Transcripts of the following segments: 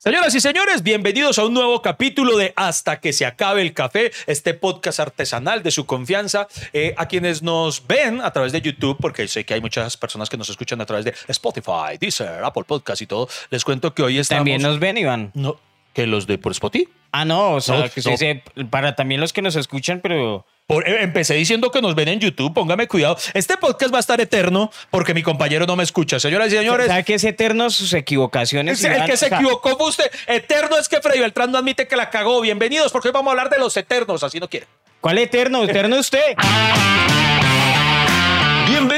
Señoras y señores, bienvenidos a un nuevo capítulo de Hasta que se acabe el café, este podcast artesanal de su confianza. Eh, a quienes nos ven a través de YouTube, porque sé que hay muchas personas que nos escuchan a través de Spotify, Deezer, Apple Podcast y todo, les cuento que hoy estamos... También nos ven, Iván. No, que los de por Spotify. Ah, no, o sea, No, que no. se- para también los que nos escuchan, pero Por- eh, empecé diciendo que nos ven en YouTube, póngame cuidado. Este podcast va a estar eterno porque mi compañero no me escucha. Señoras y señores, ¿sabe que es eterno sus equivocaciones? el, que se equivocó fue usted. Eterno es que Freddy Beltrán no admite que la cagó. Bienvenidos porque hoy vamos a hablar de los eternos, así no quiere. ¿Cuál eterno? ¿Eterno usted? Bienvenidos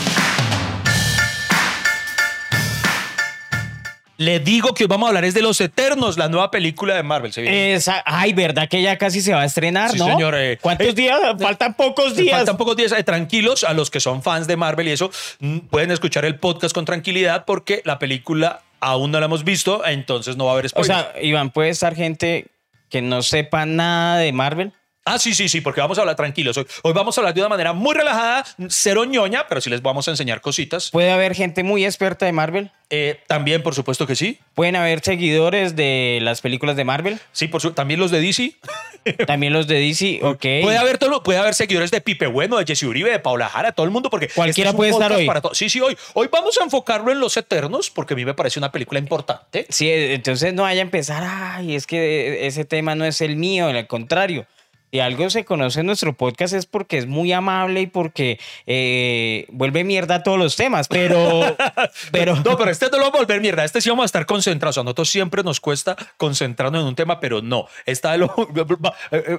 Le digo que hoy vamos a hablar es de Los Eternos, la nueva película de Marvel. ¿se viene? Esa- ay, ¿verdad que ya casi se va a estrenar, Sí, no? señor, eh, ¿Cuántos eh, días? Faltan pocos días. Faltan pocos días. eh, tranquilos a los que son fans de Marvel y eso mm, pueden escuchar el podcast con tranquilidad porque la película aún no la hemos visto, entonces no va a haber o spoilers. sea, Iván, puede estar gente que no sepa nada de Marvel. Ah, sí, sí, sí, porque vamos a hablar tranquilos. Hoy, hoy vamos a hablar de una manera muy relajada, cero ñoña, pero sí les vamos a enseñar cositas. Puede haber gente muy experta de Marvel. Eh, también, por supuesto que sí. Pueden haber seguidores de las películas de Marvel. Sí, por su- también los de DC. También los de DC, ok. Puede haber, todo, puede haber seguidores de Pipe Bueno, de Jesse Uribe, de Paula Jara, todo el mundo, porque Cualquiera este es un puede estar hoy. para Sí, sí, hoy. Hoy vamos a enfocarlo en Los Eternos, porque a mí me parece una película importante. Sí, entonces no vaya a empezar, ay, es que ese tema no es el mío, al contrario. Si algo se conoce en nuestro podcast es porque es muy amable y porque eh, vuelve mierda a todos los temas, pero... pero No, pero este no lo vamos a volver mierda. Este sí vamos a estar concentrados. A nosotros siempre nos cuesta concentrarnos en un tema, pero no. Esta de lo.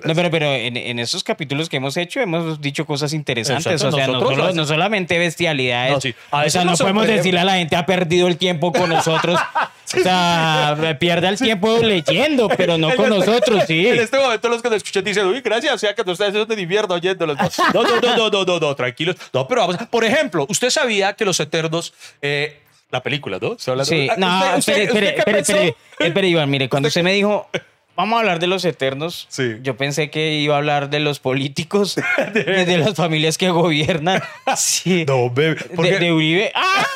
No, pero, pero en, en estos capítulos que hemos hecho hemos dicho cosas interesantes. Exacto, o sea, no, solo- lo- no solamente bestialidades. No, sí, a o sea, no podemos decirle a la gente ha perdido el tiempo con nosotros. O sea, pierde el tiempo leyendo, pero no con nosotros, sí. En este momento los que nos escuchan dicen, uy, gracias, o sea que no ustedes son de invierno oyéndolos. No, no, no, no, no, no, no, tranquilos. No, pero vamos. Por ejemplo, usted sabía que los Eternos. eh, la película, ¿no? Estoy hablando- Sí, Ah, no, ¿usted- usted- espere, espere, espere, espere, Iván, mire, cuando usted me dijo, vamos a hablar de los eternos, Sí. yo pensé que iba a hablar de los políticos, de, de las familias que gobiernan, sí, No, bebé. Porque, de Uribe, ¡Ah!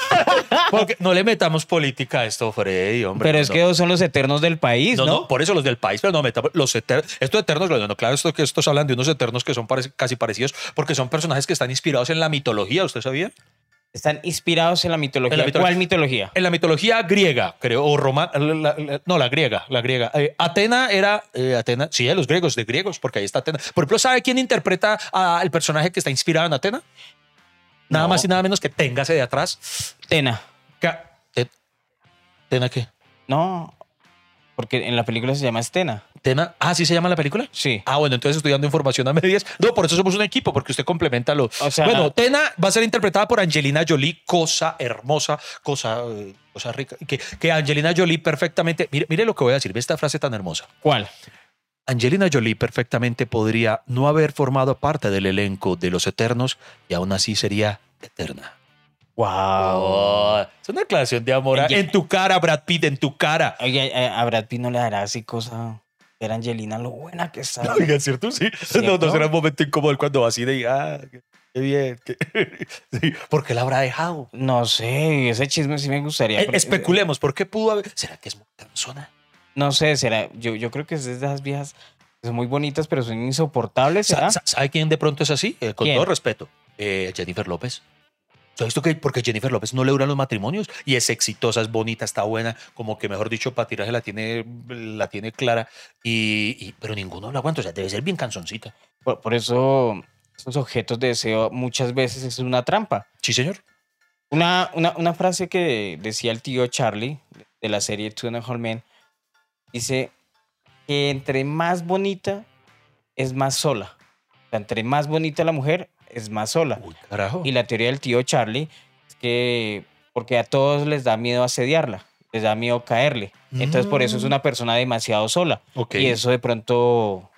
porque no le metamos política a esto, Freddy, hombre. pero es no. que son los eternos del país, No, ¿no? no, por eso los del país, pero no metamos los eternos. Estos eternos, no, no, claro, esto que estos hablan de unos eternos que son parec- casi parecidos, porque son personajes que están inspirados en la mitología, ¿usted sabía? Están inspirados en la mitología. En la mitología. ¿Cuál mitología? En la mitología griega, creo, o romana, no, la griega, la griega. Eh, Atena era, eh, Atena, sí, de los griegos, de griegos, porque ahí está Atena. Por ejemplo, ¿sabe quién interpreta al personaje que está inspirado en Atena? Nada No. más y nada menos que téngase de atrás. Tena. ¿Tena qué? No, porque en la película se llama Estena. ¿Tena? Ah, ¿sí se llama la película? Sí. Ah, bueno, entonces estoy dando información a medias. No, por eso somos un equipo, porque usted complementa lo. O sea- bueno, Tena va a ser interpretada por Angelina Jolie, cosa hermosa, cosa, eh, cosa rica. Que, que Angelina Jolie perfectamente. Mire, mire lo que voy a decir, ve esta frase tan hermosa. ¿Cuál? Angelina Jolie perfectamente podría no haber formado parte del elenco de Los Eternos y aún así sería eterna. Wow. Oh, es una declaración de amor. Ella- En tu cara, Brad Pitt, en tu cara. Oye, eh, a Brad Pitt no le dará así cosa. Era Angelina lo buena que está. Oiga, ¿cierto? Sí. No, ¿Cierto? no será un momento incómodo cuando va así de, ah, qué, bien. qué- Sí, ¿Por qué la habrá dejado? No sé, ese chisme sí me gustaría. Eh, pero- especulemos, ¿por qué pudo haber? ¿Será que es muy cansona? No sé, será. Yo, yo creo que es de esas viejas son muy bonitas, pero son insoportables. Sa- ¿será? sa- ¿Sabe quién de pronto es así? Eh, con ¿Quién? todo respeto. Eh, Jennifer López. ¿Sabes esto que porque Jennifer López no le duran los matrimonios y es exitosa, es bonita, está buena, como que mejor dicho, para tirarse la tiene, la tiene clara, y, y- pero ninguno la aguanta, o sea, debe ser bien canzoncita. Por, por eso, esos objetos de deseo muchas veces es una trampa. Sí, señor. Una, una, una frase que decía el tío Charlie de la serie Two and a Men dice que entre más bonita es más sola. O sea, entre más bonita la mujer es más sola. Uy, carajo. Y la teoría del tío Charlie es que porque a todos les da miedo asediarla, les da miedo caerle. Entonces por eso es una persona demasiado sola. Ok. Y eso de pronto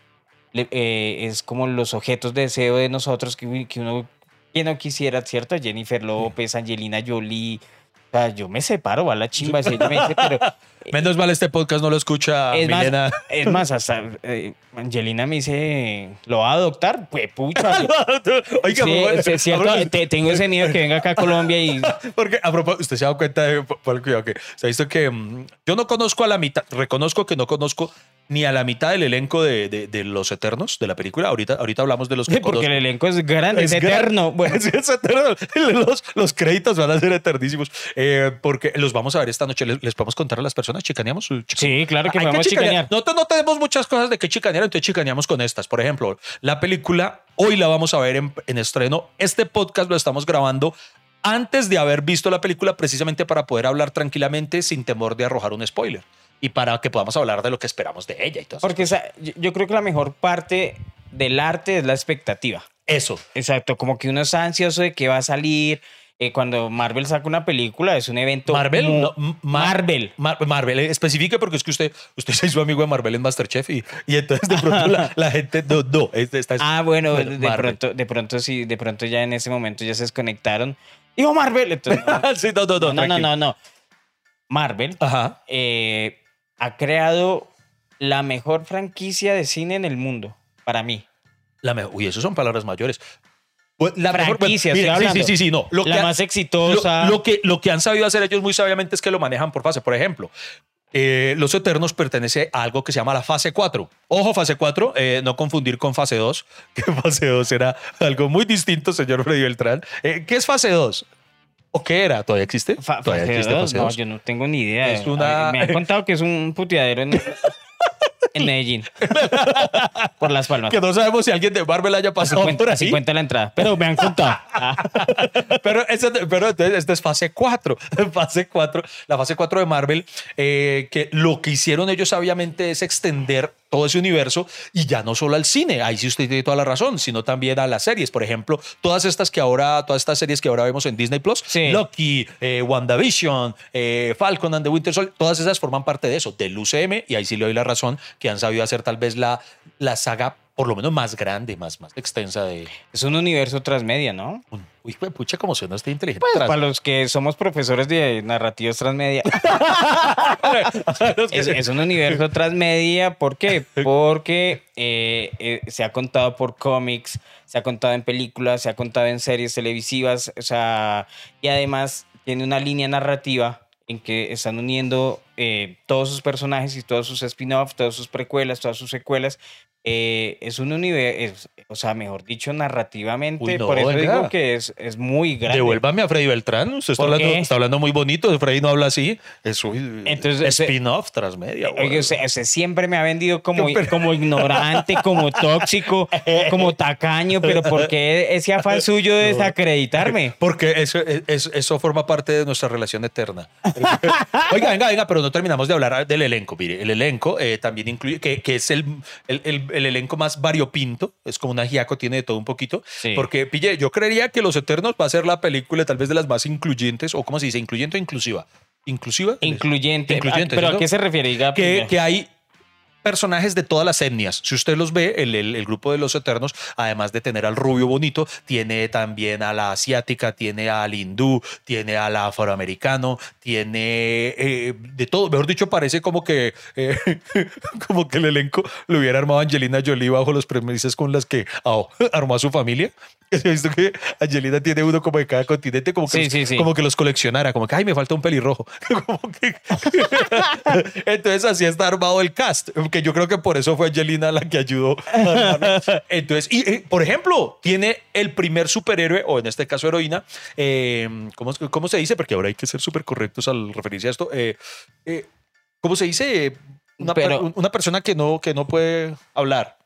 eh, es como los objetos de deseo de nosotros que, que uno que no quisiera, ¿cierto? Jennifer López, Angelina Jolie, O sea, yo me separo, va la chimba. Ella me dice, pero Menos mal este podcast no lo escucha es más, Milena. es más, hasta eh, Angelina me dice, ¿lo va a adoptar? Pues pucha. Oiga, Sí, sí, es cierto, te- tengo ese miedo que venga acá a Colombia y Porque a propósito, usted se ha dado cuenta de por cuidado que se ha visto que mm, yo no conozco a la mitad, reconozco que no conozco ni a la mitad del elenco de, de- de los Eternos de la película. Ahorita, ahorita hablamos de los que porque el elenco es grande, es, gran- eterno. Bueno, Sí, es eterno. Los, los créditos van a ser eternísimos. Eh, porque los vamos a ver esta noche. ¿Les, les podemos contar a las personas? ¿Chicaneamos? sí, claro que Hay podemos chicanear. No, no tenemos muchas cosas de que chicanear, entonces chicaneamos con estas. Por ejemplo, la película, hoy la vamos a ver en, en estreno. Este podcast lo estamos grabando antes de haber visto la película, precisamente para poder hablar tranquilamente sin temor de arrojar un spoiler. Y para que podamos hablar de lo que esperamos de ella y todo eso. Porque esa- yo, creo que la mejor parte del arte es la expectativa. Eso. Exacto, como que uno está ansioso de que va a salir. Eh, cuando Marvel saca una película, es un evento. Marvel, no, Marvel. Mar- Marvel, especifique porque es que usted, usted se hizo amigo de Marvel en Masterchef y, y entonces de pronto la, la gente no, no, Ah, bueno, Bueno, de pronto, de pronto sí, de pronto ya en ese momento ya se desconectaron. Digo Marvel. Entonces, no, sí, no, no, no, no, no, no, no. Marvel Ajá. eh, ha creado la mejor franquicia de cine en el mundo, para mí. La mejor, uy, eso son palabras mayores. Pues, La mejor- Franquicia, mire, estoy sí, sí, sí, sí, no. Lo La que más exitosa. Lo, lo que, lo que han sabido hacer ellos muy sabiamente es que lo manejan por fase. Por ejemplo, eh, Los Eternos pertenece a algo que se llama la fase 4. Ojo, fase 4, eh, no confundir con fase 2, que fase 2 era algo muy distinto, señor Freddy Beltrán. Eh, ¿Qué es fase 2? ¿O qué era? ¿Todavía existe? Fa- ¿Todavía existe no, 2? yo no tengo ni idea. Es una- Me han contado que es un puteadero en, en Medellín. Por las palmas. Que no sabemos si alguien de Marvel haya pasado por cuenta, así ahí. cuenta la entrada. Pero me han contado. Pero, esta es fase 4. Fase 4, la fase 4 de Marvel, eh, que lo que hicieron ellos sabiamente es extender todo ese universo y ya no solo al cine, ahí sí usted tiene toda la razón, sino también a las series. Por ejemplo, todas estas que ahora, todas estas series que ahora vemos en Disney Plus, Sí. Loki, eh, WandaVision, eh, Falcon and the Winter Soldier, todas esas forman parte de eso, del UCM, y ahí sí le doy la razón, que han sabido hacer tal vez la, la saga por lo menos más grande, más, más extensa de... es un universo transmedia, ¿no? Uy, pues, pucha, como suena este inteligente. Pues para los que somos profesores de narrativas transmedia. Es un universo transmedia. ¿Por qué? Porque eh, eh, se ha contado por cómics, se ha contado en películas, se ha contado en series televisivas. O sea, y además tiene una línea narrativa en que están uniendo eh, todos sus personajes y todos sus spin-offs, todas sus precuelas, todas sus secuelas. Eh, es un universo, o sea, mejor dicho, narrativamente. Uy, no, por eso digo que es, es muy grande. Devuélvame a Freddy Beltrán. Usted está ¿Por hablando, está hablando muy bonito. Freddy no habla así. Es un spin-off transmedia. Oye, güey. usted, usted siempre me ha vendido como, como ignorante, como tóxico, como tacaño, pero ¿por qué ese afán suyo de desacreditarme? Porque eso, es- eso forma parte de nuestra relación eterna. Oiga, venga, venga, pero no terminamos de hablar del elenco. Mire, el elenco eh, también incluye, que, que es el, el, el- el elenco más variopinto, es como un ajiaco, tiene de todo un poquito. Sí. Porque, pille, yo creería que Los Eternos va a ser la película tal vez de las más incluyentes, o ¿cómo se dice? ¿Incluyente o inclusiva? ¿Inclusiva? Incluyente. Incluyente, ¿Pero a ¿cierto? qué se refiere? Diga que, que hay personajes de todas las etnias. Si usted los ve, el, el- el grupo de los Eternos, además de tener al rubio bonito, tiene también a la asiática, tiene al hindú, tiene al afroamericano, tiene eh, de todo. Mejor dicho, parece como que, eh, como que el elenco lo hubiera armado Angelina Jolie bajo los premisas con las que ah, armó a su familia. He visto que Angelina tiene uno como de cada continente, como que, Sí, los, sí, sí. como que los coleccionara, como que, ay, me falta un pelirrojo. Como que- Entonces así está armado el cast, que yo creo que por eso fue Angelina la que ayudó. Entonces, y, eh, por ejemplo, tiene el primer superhéroe, o en este caso heroína, eh, ¿cómo, cómo se dice? Porque ahora hay que ser súper correctos al referirse a esto. Eh, ¿Cómo se dice? Una, per- una persona que no, que no puede hablar.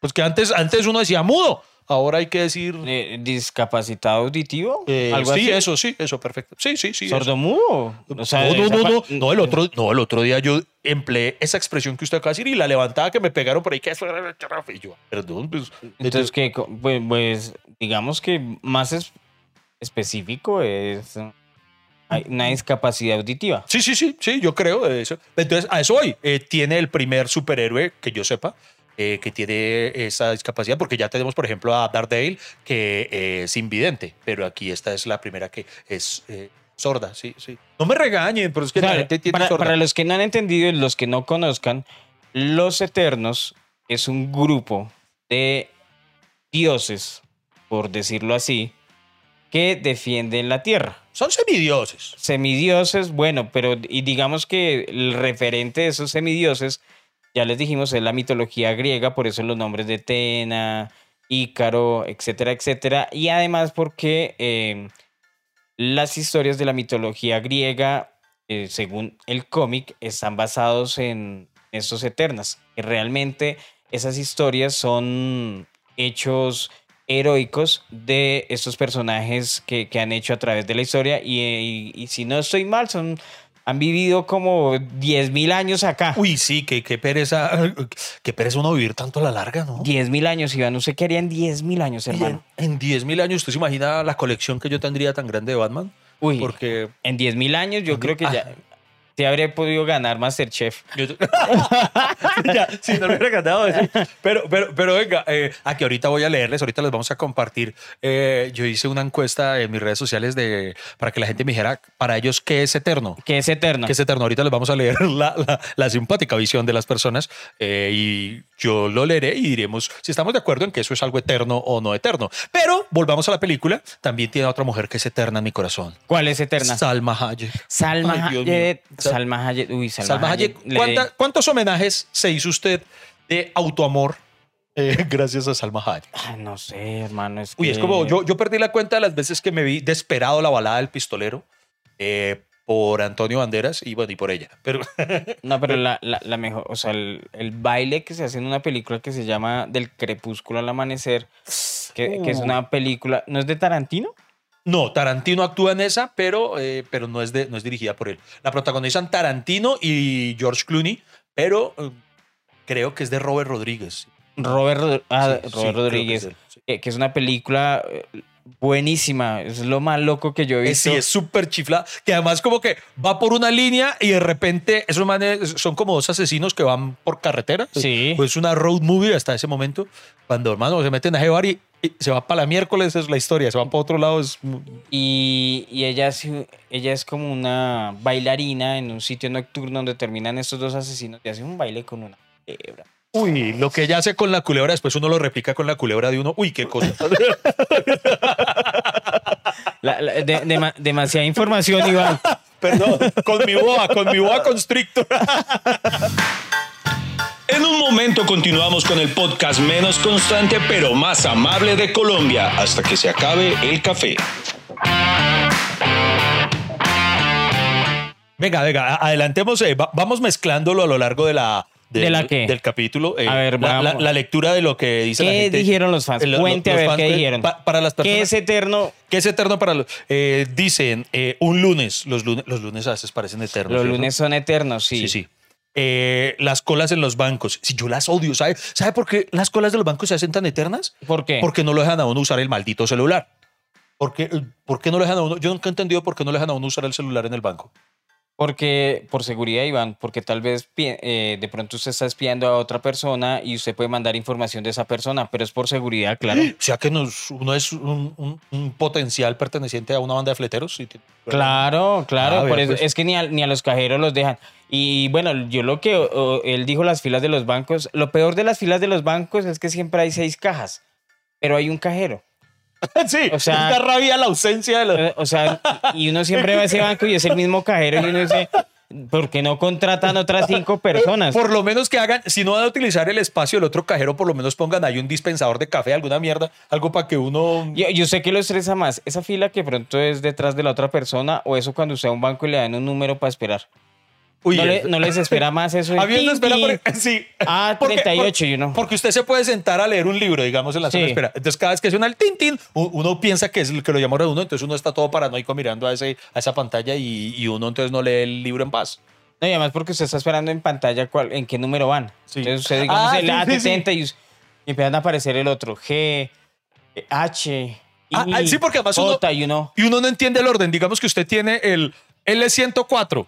Pues que antes, antes uno decía mudo, ahora hay que decir... Eh, ¿Discapacitado auditivo? eh, ¿Algo sí, así? eso, sí, eso, perfecto. Sí, sí, sí. ¿Sordomudo? O sea, no, no, no, no, no, el otro, no, el otro día yo empleé esa expresión que usted acaba de decir y la levantaba que me pegaron por ahí, que eso era y yo, perdón, pues. Entonces, que pues, pues, digamos que más es- específico es eh, hay una discapacidad auditiva. Sí, sí, sí, sí, yo creo eso. Entonces, a eso hoy tiene el primer superhéroe que yo sepa eh, que tiene esa discapacidad, porque ya tenemos, por ejemplo, a Daredevil, que eh, es invidente, pero aquí esta es la primera que es eh, sorda, sí, sí. No me regañen, pero es que la Claro, gente tiene para, sorda. para los que no han entendido y los que no conozcan, los Eternos es un grupo de dioses, por decirlo así, que defienden la tierra. Son semidioses. Semidioses, bueno, pero y digamos que el referente de esos semidioses, ya les dijimos, es la mitología griega, por eso los nombres de Tena, Ícaro, etcétera, etcétera. Y además porque eh, las historias de la mitología griega, eh, según el cómic, están basados en estos Eternas. Que realmente esas historias son hechos heroicos de estos personajes que, que han hecho a través de la historia. Y, y- y si no estoy mal, son, han vivido como 10.000 años acá. Uy, sí, qué, qué pereza, qué pereza uno vivir tanto a la larga, ¿no? 10.000 años, Iván. ¿Usted qué haría en 10.000 años, Y hermano? En, en 10.000 años, ¿usted se imagina la colección que yo tendría tan grande de Batman? Uy, Porque en 10.000 años yo creo que ya te habría podido ganar Masterchef. Yo- ya, sí, no lo hubiera ganado eso. Pero, pero, pero venga, eh, aquí ahorita voy a leerles, ahorita les vamos a compartir. Eh, yo hice una encuesta en mis redes sociales de, para que la gente me dijera para ellos qué es eterno. Que es eterno. ¿Qué es eterno? Ahorita les vamos a leer la, la- la simpática visión de las personas eh, y yo lo leeré y diremos si estamos de acuerdo en que eso es algo eterno o no eterno. Pero volvamos a la película. También tiene otra mujer que es eterna en mi corazón. ¿Cuál es eterna? Salma Hayek. Salma. Hayek. Sa- Salma Hayek. Uy, Salma, Salma Hayek. Hayek, le- ¿cuánta- ¿cuántos homenajes se hizo usted de autoamor eh, gracias a Salma Hayek? Ay, no sé, hermano. Es Uy, es como yo, yo perdí la cuenta de las veces que me vi desesperado la balada del pistolero eh, por Antonio Banderas y bueno, y por ella. Pero No, pero la, la- la mejor, o sea, el, el baile que se hace en una película que se llama Del crepúsculo al amanecer, que, que es una película, ¿no es de Tarantino? No, Tarantino actúa en esa, pero, eh, pero no, es de, no es dirigida por él. La protagonizan Tarantino y George Clooney, pero eh, creo que es de Robert Rodríguez. Robert, Rod- ah, Sí, sí, Robert creo que es Rodríguez, sí. que, que es una película eh, buenísima, es lo más loco que yo he visto. Sí, es súper chiflada. Que además como que va por una línea y de repente esos manes son como dos asesinos que van por carretera. Sí. Pues una road movie hasta ese momento. Cuando, hermano, se meten a Jevar y, y se va para la miércoles, es la historia. Se van para otro lado. Es... Y, y ella, es, ella es como una bailarina en un sitio nocturno donde terminan estos dos asesinos y hacen un baile con una culebra. Uy, lo que ella hace con la culebra, después uno lo replica con la culebra de uno. Uy, qué cosa. La- la- de- dema- demasiada información, Iván. Perdón, con mi boa, con mi boa constrictor. En un momento continuamos con el podcast menos constante pero más amable de Colombia hasta que se acabe el café. Venga, venga, adelantemos. eh, va- vamos mezclándolo a lo largo de la. ¿De la qué? Del capítulo. eh, A ver, la, la- vamos. la lectura de lo que dice la ¿Qué gente. dijeron los fans? Eh, lo- lo- Cuente a los ver fans, qué eh, dijeron. pa- para las personas. ¿Qué es eterno? ¿Qué es eterno para los.? eh, dicen eh, un lunes. Los lunes, los lunes a veces parecen eternos. Los ¿cierto? lunes son eternos, sí. Sí, sí. Eh, las colas en los bancos. Si yo las odio, ¿sabe? ¿Sabe por qué las colas de los bancos se hacen tan eternas? ¿Por qué? Porque no lo dejan a uno usar el maldito celular. ¿Por qué, ¿Por qué no lo dejan a uno? Yo nunca he entendido por qué no le dejan a uno usar el celular en el banco. Porque, por seguridad, Iván, porque tal vez eh, de pronto usted está espiando a otra persona y usted puede mandar información de esa persona, pero es por seguridad, claro. O sea que nos- uno es un, un- un potencial perteneciente a una banda de fleteros. Claro, claro. Ah, por eso- pues. Es que ni a, ni a los cajeros los dejan. Y bueno, yo lo que o, él dijo las filas de los bancos, lo peor de las filas de los bancos es que siempre hay seis cajas, pero hay un cajero. sí, O sea- da rabia la ausencia de los... Eh, O sea, y uno siempre va a ese banco y es el mismo cajero y uno dice, ¿por qué no contratan otras cinco personas? Por lo menos que hagan, si no van a utilizar el espacio del otro cajero, por lo menos pongan ahí un dispensador de café, alguna mierda, algo para que uno... Yo, yo sé que lo estresa más, esa fila que pronto es detrás de la otra persona o eso cuando usted va a un banco y le dan un número para esperar. Uy, no, le- es- no les espera más eso. de A mí tin, espera por- sí. Ah, Porque- 38, por- you know. Porque usted se puede sentar a leer un libro, digamos, en la sala de espera. Entonces, cada vez que suena el tin, tin, u- uno piensa que es el que lo llama a uno, entonces uno está todo paranoico mirando a, ese, a esa pantalla y, y uno entonces no lee el libro en paz. No, y además porque usted está esperando en pantalla cuál- en qué número van. Sí. Entonces usted digamos Ah, el sí, sí, A70 y, y empiezan a aparecer el otro G, eh, H, I, Ah, ah, sí, porque además uno- J, y uno. Y uno no entiende el orden. Digamos que usted tiene el L104.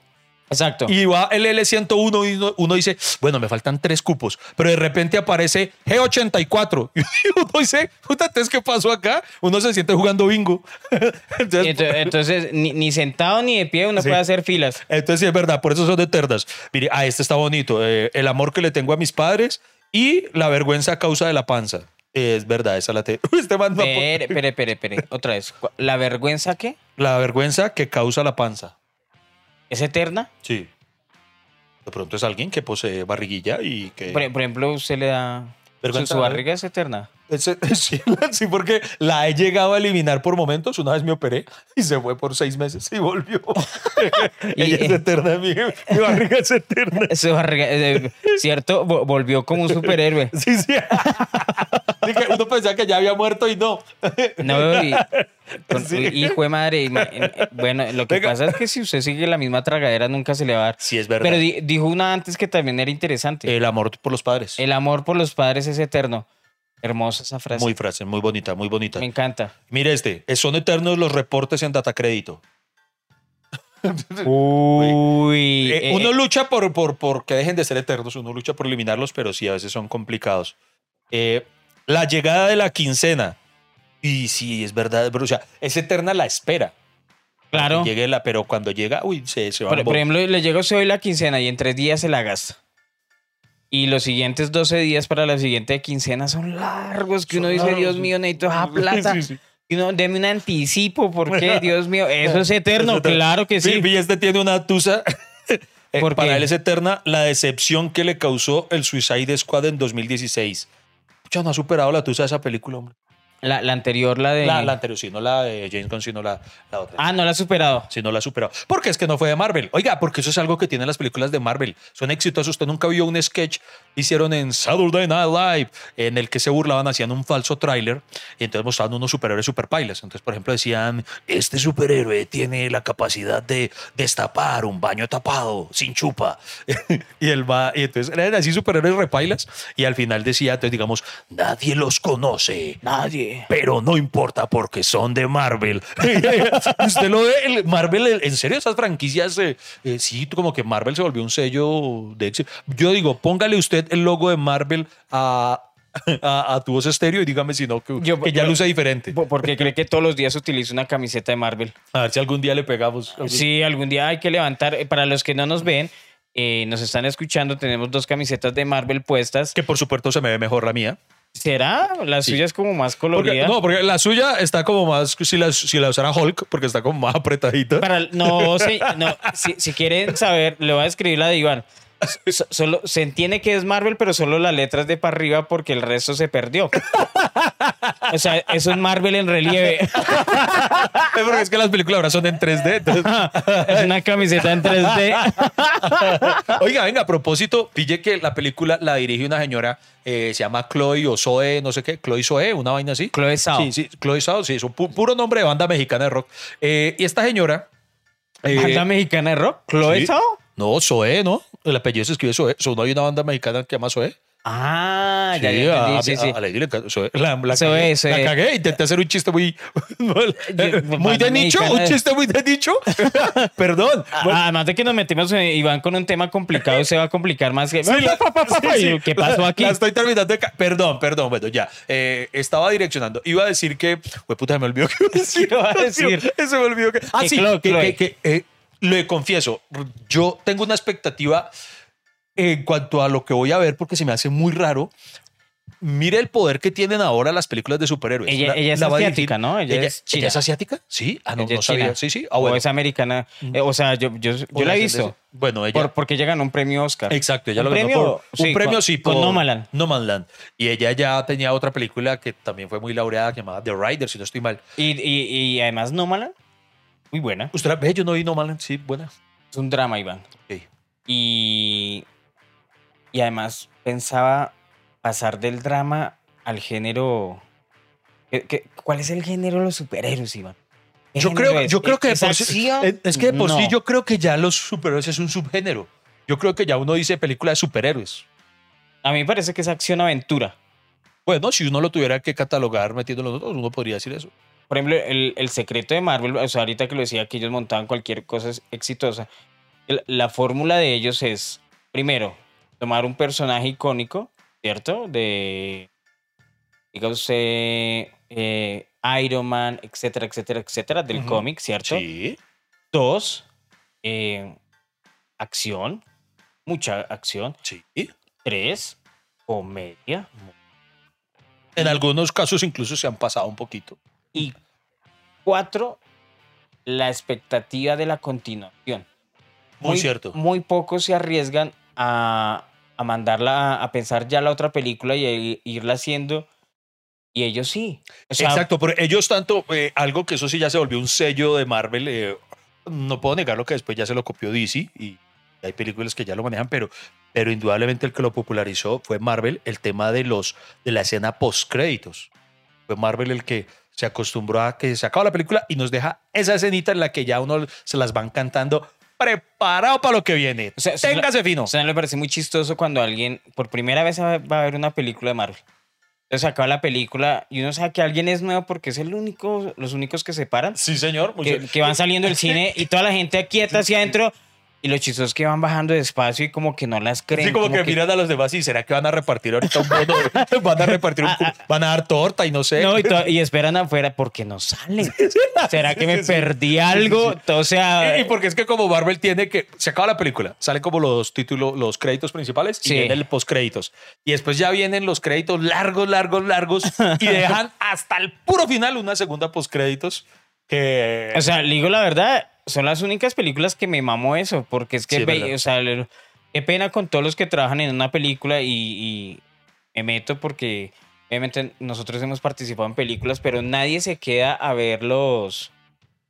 Exacto. Y va el L101 y uno, uno dice, bueno, me faltan tres cupos, pero de repente aparece G84 y uno dice, puta, entonces, ¿qué pasó acá? Uno se siente jugando bingo. Entonces, Y ento- Entonces, ni, ni sentado ni de pie uno Sí. puede hacer filas. entonces sí es verdad, por eso son eternas. Mire, ah, este está bonito. eh, el amor que le tengo a mis padres y la vergüenza a causa de la panza. Es verdad, esa la tengo. Este man no- Pere, pere, pere, pere. Otra vez. ¿Cu- ¿La vergüenza qué? La vergüenza que causa la panza. ¿Es eterna? Sí. De pronto es alguien que posee barriguilla y que... Por, por ejemplo, usted le da... Su, barriga es eterna. Sí, sí, porque la he llegado a eliminar por momentos. Una vez me operé y se fue por seis meses y volvió. Y- Ella es eterna, mi, mi barriga es eterna. Su barriga, eh, ¿cierto? Vo- Volvió como un superhéroe. Sí, sí. Que uno pensaba que ya había muerto y no. No, y- con- Sí. hijo de madre. Bueno, lo que Venga. pasa es que si usted sigue la misma tragadera, nunca se le va a dar. Sí, es verdad. Pero di- dijo una antes que también era interesante. El amor por los padres. El amor por los padres es eterno. Hermosa esa frase. Muy frase, muy bonita, muy bonita. Me encanta. Mire este, eh, son eternos los reportes en data crédito. Uy. Eh, eh, uno eh, lucha por, por, por que dejen de ser eternos, uno lucha por eliminarlos, pero sí, a veces son complicados. Eh, la llegada de la quincena. Y sí, es verdad, pero o sea, es eterna la espera. claro. Llegue la, pero cuando llega, uy, se, se va. Por, por ejemplo, le llega hoy la quincena y en tres días se la gasta. Y los siguientes 12 días para la siguiente quincena son largos, que uno Son dice, largos. Dios mío, necesito esa plata. Sí, sí. Y uno, deme un anticipo, porque Dios mío, eso es eterno, claro que sí. Y este tiene una tusa. Eh, ¿Por Para él es eterna la decepción que le causó el Suicide Squad en 2016. Pucha, no ha superado la tusa de esa película, hombre. La, la anterior, la de... La, la anterior, sí, no la de James Gunn, sino la, la otra. Ah, no la ha superado. Si no la ha superado. Porque es que no fue de Marvel. Oiga, porque eso es algo que tienen las películas de Marvel. Son exitosos. Usted nunca vio un sketch hicieron en Saturday Night Live en el que se burlaban, hacían un falso tráiler y entonces mostraban unos superhéroes super pailas. Entonces, por ejemplo, decían, este superhéroe tiene la capacidad de destapar un baño tapado sin chupa. y él va, y entonces eran así superhéroes repailas y al final decía, entonces digamos, nadie los conoce. Nadie. Pero no importa porque son de Marvel. Usted lo ve, el Marvel, el- en serio, esas franquicias, eh, eh, sí, como que Marvel se volvió un sello de éxito. Yo digo, póngale usted el logo de Marvel a, a, a tu voz estéreo y dígame si no, que, Yo- que ya yo- luce diferente. Po- Porque cree que todos los días utiliza una camiseta de Marvel. A ver si algún día le pegamos. Sí, algún día hay que levantar. eh, Para los que no nos ven, eh, nos están escuchando, tenemos dos camisetas de Marvel puestas. Que por supuesto se me ve mejor la mía. ¿Será? La Sí. suya es como más Porque, colorida. no, porque la suya está como más, si la, si la usara Hulk, porque está como más apretadita. Para, no, sí, no si, si quieren saber, le voy a escribir la de Iván. So- solo, se entiende que es Marvel, pero solo las letras de para arriba porque el resto se perdió. O sea, eso es Marvel en relieve. porque es que las películas ahora son en 3D. entonces- Es una camiseta en 3D. Oiga, venga, a propósito, pille que la película la dirige una señora, eh, se llama Chloe o Zoe, no sé qué, Chloe Zoe, una vaina así. Chloe Zhao. Sí, sí, Chloe Zhao, sí, es un pu- puro nombre de banda mexicana de rock. Eh, y esta señora... eh, ¿Banda mexicana de rock? ¿Chloe sí. Zhao? No, Zoe, ¿no? El apellido se escribe Zoe. So, no hay una banda mexicana que llama Zoe. Ah, ya, Sí, ya a, entendí, sí, sí. a-. La, cagué, Zoe. la cagué, intenté hacer un chiste muy... muy de nicho, un chiste muy de nicho. Perdón. Bueno, Ah, Además de que nos metimos eh, Iván con un tema complicado, se va a complicar más que. Sí, la- sí, sí. ¿Qué pasó aquí? La estoy terminando de Perdón, perdón, bueno, ya. Eh, estaba direccionando. Iba a decir que. Pues puta, me olvidó que iba a decir. ¿Qué iba a decir? Se me olvidó que. Ah, Que sí, que, Chloe. que- que, eh, le confieso, yo tengo una expectativa en cuanto a lo que voy a ver porque se me hace muy raro. Mire el poder que tienen ahora las películas de superhéroes. Ella- ella es va a dirigir- asiática, ¿no? Ella es china. ¿Ella es asiática? Sí. Ah, no, Ella no sabía. Sí, sí. Ah, o bueno. es americana. Eh, o sea, yo, yo, yo O la he visto. Bueno, ella. Por- porque ella ganó un premio Oscar. Exacto, ella ¿Un lo ganó premio? por- Sí, un premio con- sí con por Nomadland. No Man Land. Y ella ya tenía otra película que también fue muy laureada llamada The Rider, si no estoy mal. Y, y, y además, No Mala, muy buena. Usted la ve, yo no vi No Man sí, buena. Es un drama, Iván. Y, y además pensaba pasar del drama al género. ¿Qué- qué- cuál es el género de los superhéroes, Iván? ¿Qué Yo creo, es? yo creo que de ¿Es por sí, acción? es- que de por sí yo creo que ya los superhéroes es un subgénero. Yo creo que ya uno dice película de superhéroes. A mí me parece que es acción-aventura. Bueno, si uno lo tuviera que catalogar metiéndolo en uno podría decir eso. Por ejemplo, el, el secreto de Marvel, o sea, ahorita que lo decía que ellos montaban cualquier cosa exitosa. la, la fórmula de ellos es, primero, tomar un personaje icónico, ¿cierto? De, diga usted, eh, Iron Man, etcétera, etcétera, etcétera, del cómic, ¿cierto? Sí. Dos, eh, acción, mucha acción. Sí. Tres, comedia. En algunos casos incluso se han pasado un poquito. Y cuatro, la expectativa de la continuación. Muy cierto. Muy pocos se arriesgan a, a mandarla a, a pensar ya la otra película y a irla haciendo. Y ellos sí. O sea, Exacto, pero ellos tanto, eh, algo que eso sí ya se volvió un sello de Marvel, eh, no puedo negar lo que después ya se lo copió DC y hay películas que ya lo manejan, pero, pero indudablemente el que lo popularizó fue Marvel, el tema de, los, de la escena post créditos. Fue Marvel el que se acostumbró a que se acaba la película y nos deja esa escenita en la que ya uno se las van cantando preparado para lo que viene. O sea, eso Téngase fino. O sea, me parece muy chistoso cuando alguien, por primera vez va a ver una película de Marvel. Entonces acaba la película y uno sabe que alguien es nuevo porque es el único, los únicos que se paran, Sí, señor. que, que van saliendo del cine y toda la gente quieta hacia adentro y los chistosos que van bajando despacio y como que no las creen. Sí, como, que, miran a los demás y será que van a repartir ahorita un bono, van a repartir un, van a dar torta y no sé. No, y, y esperan afuera porque no salen. ¿Será que me perdí algo? O sea, Y, y porque es que como Marvel tiene que se acaba la película, salen como los títulos, los créditos principales y Sí. viene el postcréditos. Y después ya vienen los créditos largos, largos, largos y dejan hasta el puro final una segunda postcréditos que o sea, le digo la verdad, son las únicas películas que me mamo eso, porque es que, Sí, es ve- o sea, qué pena con todos los que trabajan en una película y, y me meto porque obviamente nosotros hemos participado en películas, pero nadie se queda a ver los,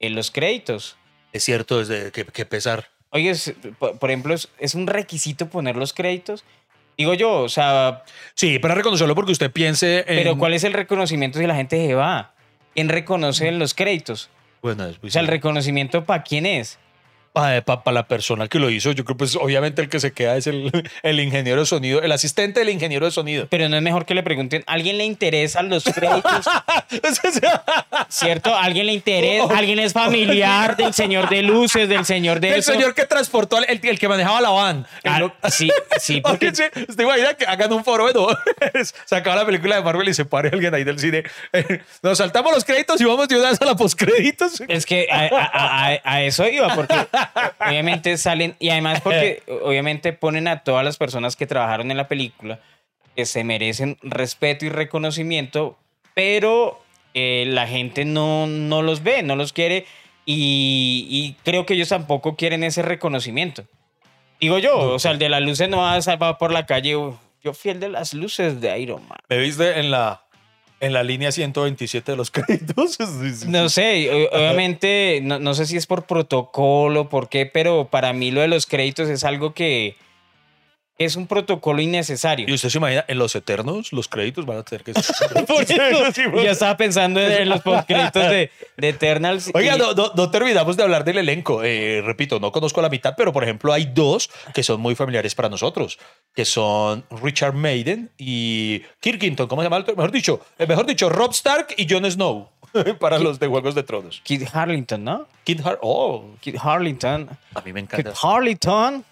en los créditos. es cierto desde que, que pesar. Oye, es- por, por ejemplo, es, es un requisito poner los créditos. Digo yo, o sea, Sí, para reconocerlo porque usted piense en pero ¿cuál es el reconocimiento si la gente se va? ¿Quién reconoce en los créditos? Bueno, es muy O sea, el reconocimiento para quién es. Para la persona que lo hizo, yo creo pues obviamente el que se queda es el, el ingeniero de sonido, el asistente del ingeniero de sonido. Pero no es mejor que le pregunten, ¿a alguien le interesan los créditos? ¿Cierto? ¿A alguien le interesa? ¿Alguien es familiar del señor de luces, del señor de el eso? señor que transportó, el, el que manejaba la van. Ah, lo- sí, sí, porque Oye, sí, ¿Usted imagina que hagan un foro de dólares? Se acaba la película de Marvel y se pare alguien ahí del cine. Nos saltamos los créditos y vamos de una vez a la postcréditos. es que a, a- a- a eso iba, porque obviamente salen, y además porque obviamente ponen a todas las personas que trabajaron en la película, que se merecen respeto y reconocimiento, pero eh, la gente no, no los ve, no los quiere, y, creo que ellos tampoco quieren ese reconocimiento. Digo yo, o sea, el de las luces no va a salvar por la calle. "Uf, Yo fui el de las luces de Iron Man. ¿Me viste en la, en la línea 127 de los créditos? No sé, obviamente, no, no sé si es por protocolo, por qué, pero para mí lo de los créditos es algo que es un protocolo innecesario. ¿Y usted se imagina, en los eternos, los créditos van a tener que Por eso, ya estaba pensando en, en los postcréditos de, de Eternals. Oiga, y- no, no- no terminamos de hablar del elenco. Eh, repito, no conozco la mitad, pero por ejemplo hay dos que son muy familiares para nosotros, que son Richard Maiden y Kirkington, ¿cómo se llama? Mejor dicho, eh, mejor dicho, Rob Stark y Jon Snow para los de Juegos de Tronos. Kit Harlington, ¿no? Kid Har- oh, Kit Harlington. a mí me encanta. Harlington.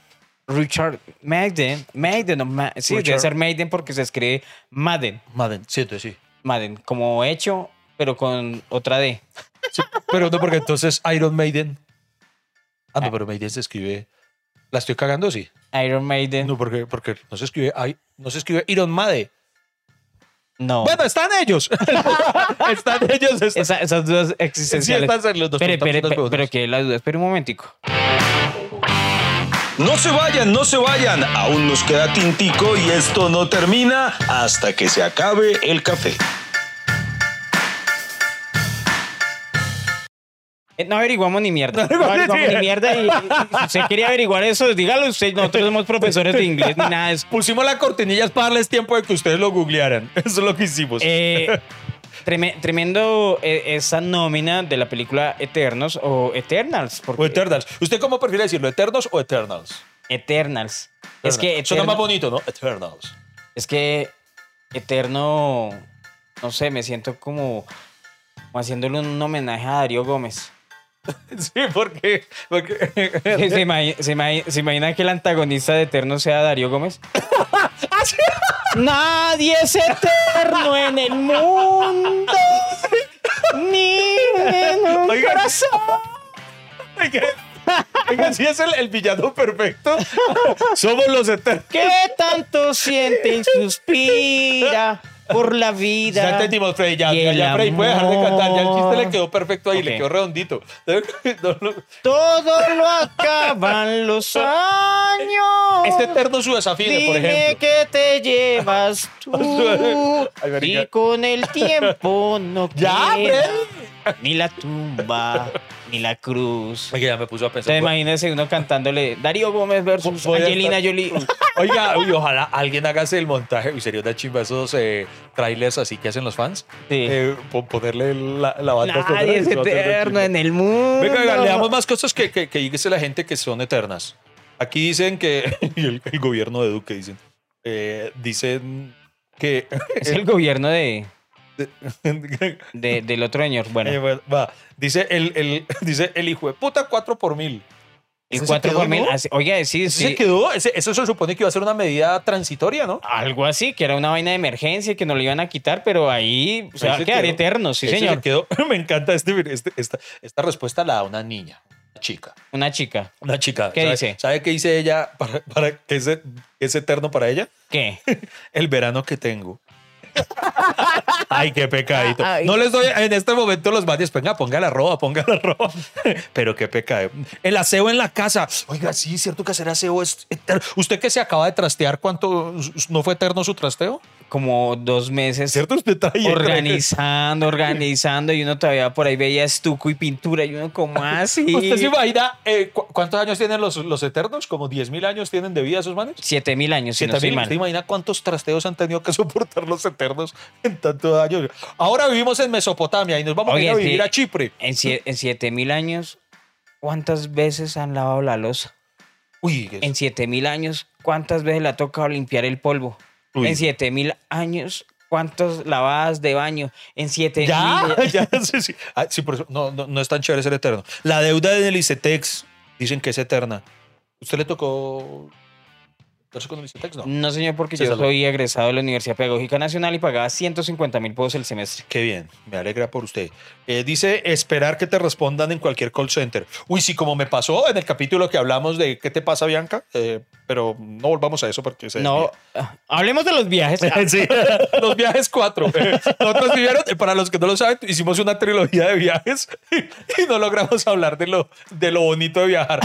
Richard Maiden. Maiden, o Ma- sí, debe ser Maiden porque se escribe Madden. Madden, siento, sí. Madden, como hecho, pero con otra D. Sí, Pero no, porque entonces Iron Maiden. Ah, no, pero Maiden se escribe. ¿La estoy cagando? Sí. Iron Maiden. No, porque, porque no se escribe, no se escribe Iron Maiden. No. Bueno, están ellos. están ellos. están- Esa- esas dudas Sí, existenciales. están los dos. Espere, espere, pero que la duda, espere un momentico. No se vayan, no se vayan. Aún nos queda tintico y esto no termina hasta que se acabe el café. Eh, No averiguamos ni mierda. No averiguamos ni mierda. Y, y si usted quería averiguar eso, dígalo usted. Nosotros somos profesores de inglés ni nada de eso. Pusimos la cortinilla para darles tiempo de que ustedes lo googlearan. Eso es lo que hicimos. Eh, treme- tremendo eh, esa nómina de la película Eternos o Eternals. Porque o Eternals. ¿Usted cómo prefiere decirlo? ¿Eternos o Eternals? Eternals. Es que, Suena más bonito, ¿no? Eternals. es que Eterno, no sé, me siento como, como haciéndole un homenaje a Darío Gómez. Sí, porque. porque ¿Se, imagina, se imagina- se imagina que el antagonista de Eterno sea Darío Gómez? Nadie es eterno en el mundo. Ni en un Oiga. corazón. Sí es el, el villano perfecto. Somos los eternos. Que tanto siente y suspira por la vida. Ya entendimos, Freddy. Ya, ya, ya, Freddy puede dejar de cantar. Ya el chiste le quedó perfecto ahí, le quedó redondito. No, no. Todo lo acaban los años. Este eterno su desafío, por Dime ejemplo. que te llevas tú Ay, y con el tiempo no Ya, queda Freddy. ni la tumba ni la cruz. Oiga, ya me puso a pensar. Entonces imagínese uno cantándole Darío Gómez versus Voy a Angelina estar- Jolie. Oiga, uy, ojalá alguien hágase el montaje. Uy, sería una chimba esos eh, trailers así que hacen los fans. Sí. Eh, po- ponerle la, la banda sonora Nadie es se va a hacer una eterno chimba. en el mundo. Venga, venga, leamos más cosas que, que, que dice la gente que son eternas. Aquí dicen que, y el, el gobierno de Duque dicen, eh, dicen que, Es el gobierno de, de- del otro señor. Eh, Bueno, bueno, va, dice el, el, dice el hijo de puta 4 por mil. el ese se 4 por mil. Oiga, sí, ¿Ese sí. se quedó? Ese- eso se supone que iba a ser una medida transitoria, ¿no? Algo así, que era una vaina de emergencia y que no le iban a quitar, pero ahí se Ahí va a se quedar quedó. eterno, sí, Ese se señor. quedó. Me encanta este, este- esta, esta respuesta la da una niña, una chica. Una chica. Una chica. ¿Qué ¿Sabe- dice? ¿Sabe qué dice ella para, para que es, es eterno para ella? ¿Qué? El verano que tengo. Ay, qué pecadito. Ay. No les doy en este momento los manes, venga, ponga la roba, ponga la roba. Pero qué pecado. El aseo en la casa. Oiga, sí, es cierto que hacer aseo es eterno. Usted que se acaba de trastear, ¿cuánto no fue eterno su trasteo? Como dos meses ¿Cierto? Usted trae organizando, organizando, y uno todavía por ahí veía estuco y pintura, y uno como así. ¿Usted se imagina eh, cu- cuántos años tienen los, los eternos? ¿Como 10 mil años tienen de vida esos manes? Siete mil años, si no Siete estoy mil. ¿Usted imagina cuántos trasteos han tenido que soportar los eternos en tantos años? Ahora vivimos en Mesopotamia y nos vamos a ir a vivir a Chipre. En, sie- en siete mil años, ¿cuántas veces han lavado la losa? Uy, En siete mil años, ¿cuántas veces le ha tocado limpiar el polvo? Uy. En siete mil años, ¿cuántas lavadas de baño? En siete Ya, mil... ya, sí, sí. Ah, sí, por eso no, no, no es tan chévere ser eterno. La deuda del ICETEX dicen que es eterna. ¿Usted le tocó con? No. No, señor, porque Se yo soy egresado de la Universidad Pedagógica Nacional y pagaba 150 mil pesos el semestre. Qué bien, me alegra por usted. Eh, dice esperar que te respondan en cualquier call center. Uy, sí, como me pasó en el capítulo que hablamos de ¿Qué te pasa, Bianca? Eh, pero no volvamos a eso porque se No, ah, hablemos de los viajes. Sí, los viajes cuatro. Nosotros vivieron, para los que no lo saben, hicimos una trilogía de viajes y no logramos hablar de lo, de lo bonito de viajar.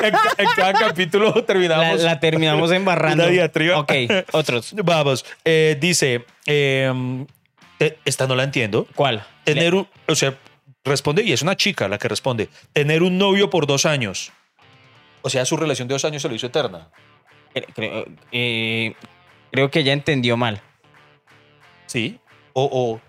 En, en cada capítulo La, terminamos. la terminamos embarrando. Una diatriba. Ok, otros. Vamos, eh, dice, eh, te- esta no la entiendo. ¿Cuál? Tener un, o sea, responde, y es una chica la que responde, tener un novio por dos años. O sea, su relación de dos años se lo hizo eterna. Creo, eh, creo que ella entendió mal. Sí. O, o,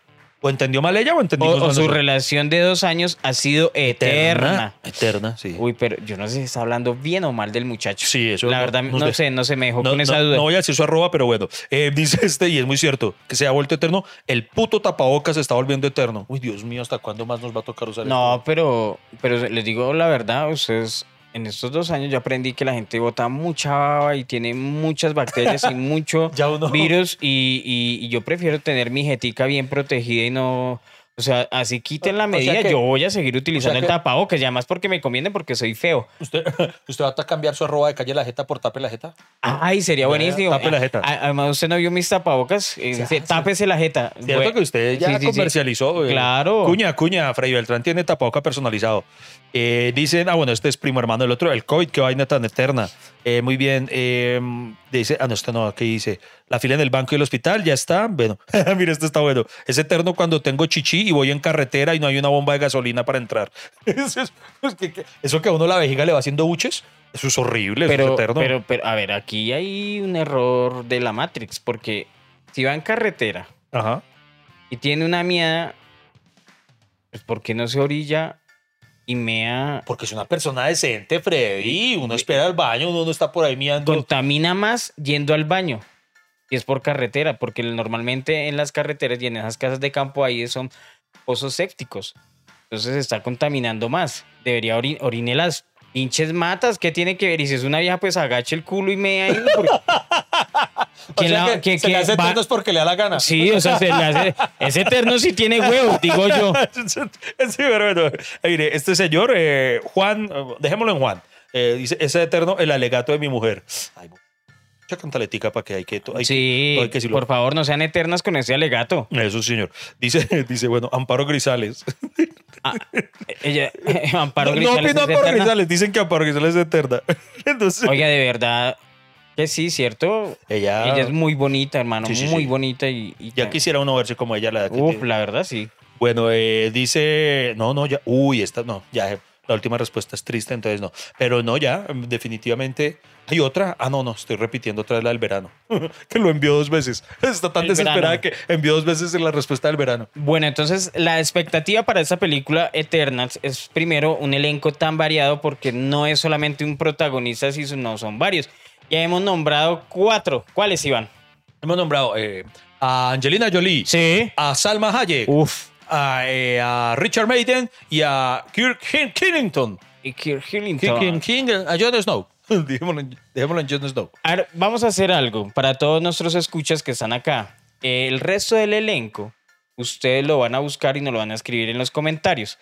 o entendió mal ella o O, entendimos o mal su relación de dos años ha sido eterna. Eterna, sí. Uy, pero yo no sé si está hablando bien o mal del muchacho. Sí, eso La no- verdad, no no, sé. no se me dejó No, con esa duda. no voy a decir su arroba, pero bueno. Eh, dice este, y es muy cierto, que se ha vuelto eterno. El puto tapabocas se está volviendo eterno. Uy, Dios mío, ¿hasta cuándo más nos va a tocar usar No, pero, pero les digo la verdad, ustedes, en estos dos años yo aprendí que la gente bota mucha baba y tiene muchas bacterias y mucho Ya uno- virus y, y- y yo prefiero tener mi jetica bien protegida y no... O sea, así quiten la O sea medida, que- yo voy a seguir utilizando que- el tapabocas, y además porque me conviene porque soy feo. ¿Usted, ¿Usted va a cambiar su arroba de calle la jeta por tape la jeta? Ay, sería Ya, buenísimo. tape la jeta. Además, usted no vio mis tapabocas. Eh, dice, tápese la jeta. Cierto Bueno, que usted ya sí, sí, sí. comercializó. eh, Claro. Cuña, cuña, Freddy Beltrán tiene tapaboca personalizado. Eh, dicen, ah, bueno, este es primo hermano del otro, el COVID, qué vaina tan eterna. Eh, muy bien. eh, dice, ah, no, este no, aquí dice, la fila en el banco y el hospital ya está. Bueno, mira, esto está bueno. Es eterno cuando tengo chichi y voy en carretera y no hay una bomba de gasolina para entrar. eso, es- es que- que- eso que a uno la vejiga le va haciendo buches, eso es horrible, eso es Pero, eterno. pero, pero, a ver, aquí hay un error de la Matrix, porque si va en carretera Ajá. y tiene una mía, pues ¿por qué no se orilla y mea? Porque es una persona decente, Freddy. Uno espera al baño, uno no está por ahí mirando. Contamina más yendo al baño. Y es por carretera, porque normalmente en las carreteras y en esas casas de campo ahí son pozos sépticos. Entonces está contaminando más. debería ori- orine las pinches matas. ¿Qué tiene que ver? Y si es una vieja, pues agache el culo y me ahí. porque- O ¿Quién sea la- que quién- se le quién hace va- eterno es porque le da la gana. Sí, o sea, se le hace- ese eterno sí tiene huevos, digo yo. sí, pero bueno, mire, este señor, eh, Juan, eh, dejémoslo en Juan, eh, dice, ese eterno, el alegato de mi mujer. Ay, mucha cantaletica para que hay que... Hay que- Sí, hay que por favor, no sean eternas con ese alegato. Eso, señor. Dice, dice bueno, Amparo Grisales. Ah, ella, Amparo no, Grisales no, es Amparo eterna. Grisales, dicen que Amparo Grisales es eterna. Entonces, Oiga, de verdad que sí, ¿cierto? ella, Ella es muy bonita, hermano, Sí, sí, muy sí. bonita y... y- ya quisiera uno verse como ella la edad que Uf, tiene. la verdad, sí. Bueno, eh, dice, no, no, ya, uy, esta no, ya, la última respuesta es triste, entonces no. Pero no, ya, definitivamente. Hay otra, ah, no, no, estoy repitiendo otra vez la del verano, que lo envió dos veces. Está tan El desesperada verano. que envió dos veces la respuesta del verano. Bueno, entonces la expectativa para esta película Eternals es primero un elenco tan variado porque no es solamente un protagonista, sino son varios. Ya hemos nombrado cuatro. ¿Cuáles, Iván? Hemos nombrado eh, a Angelina Jolie, Sí. a Salma Hayek, Uf. a, eh, a Richard Maiden y a Kirk Killington. Y Kirk Kirk. Kin- King- a Jon Snow. dejémoslo, en, dejémoslo en Jon Snow. A ver, vamos a hacer algo para todos nuestros escuchas que están acá. El resto del elenco, ustedes lo van a buscar y nos lo van a escribir en los comentarios.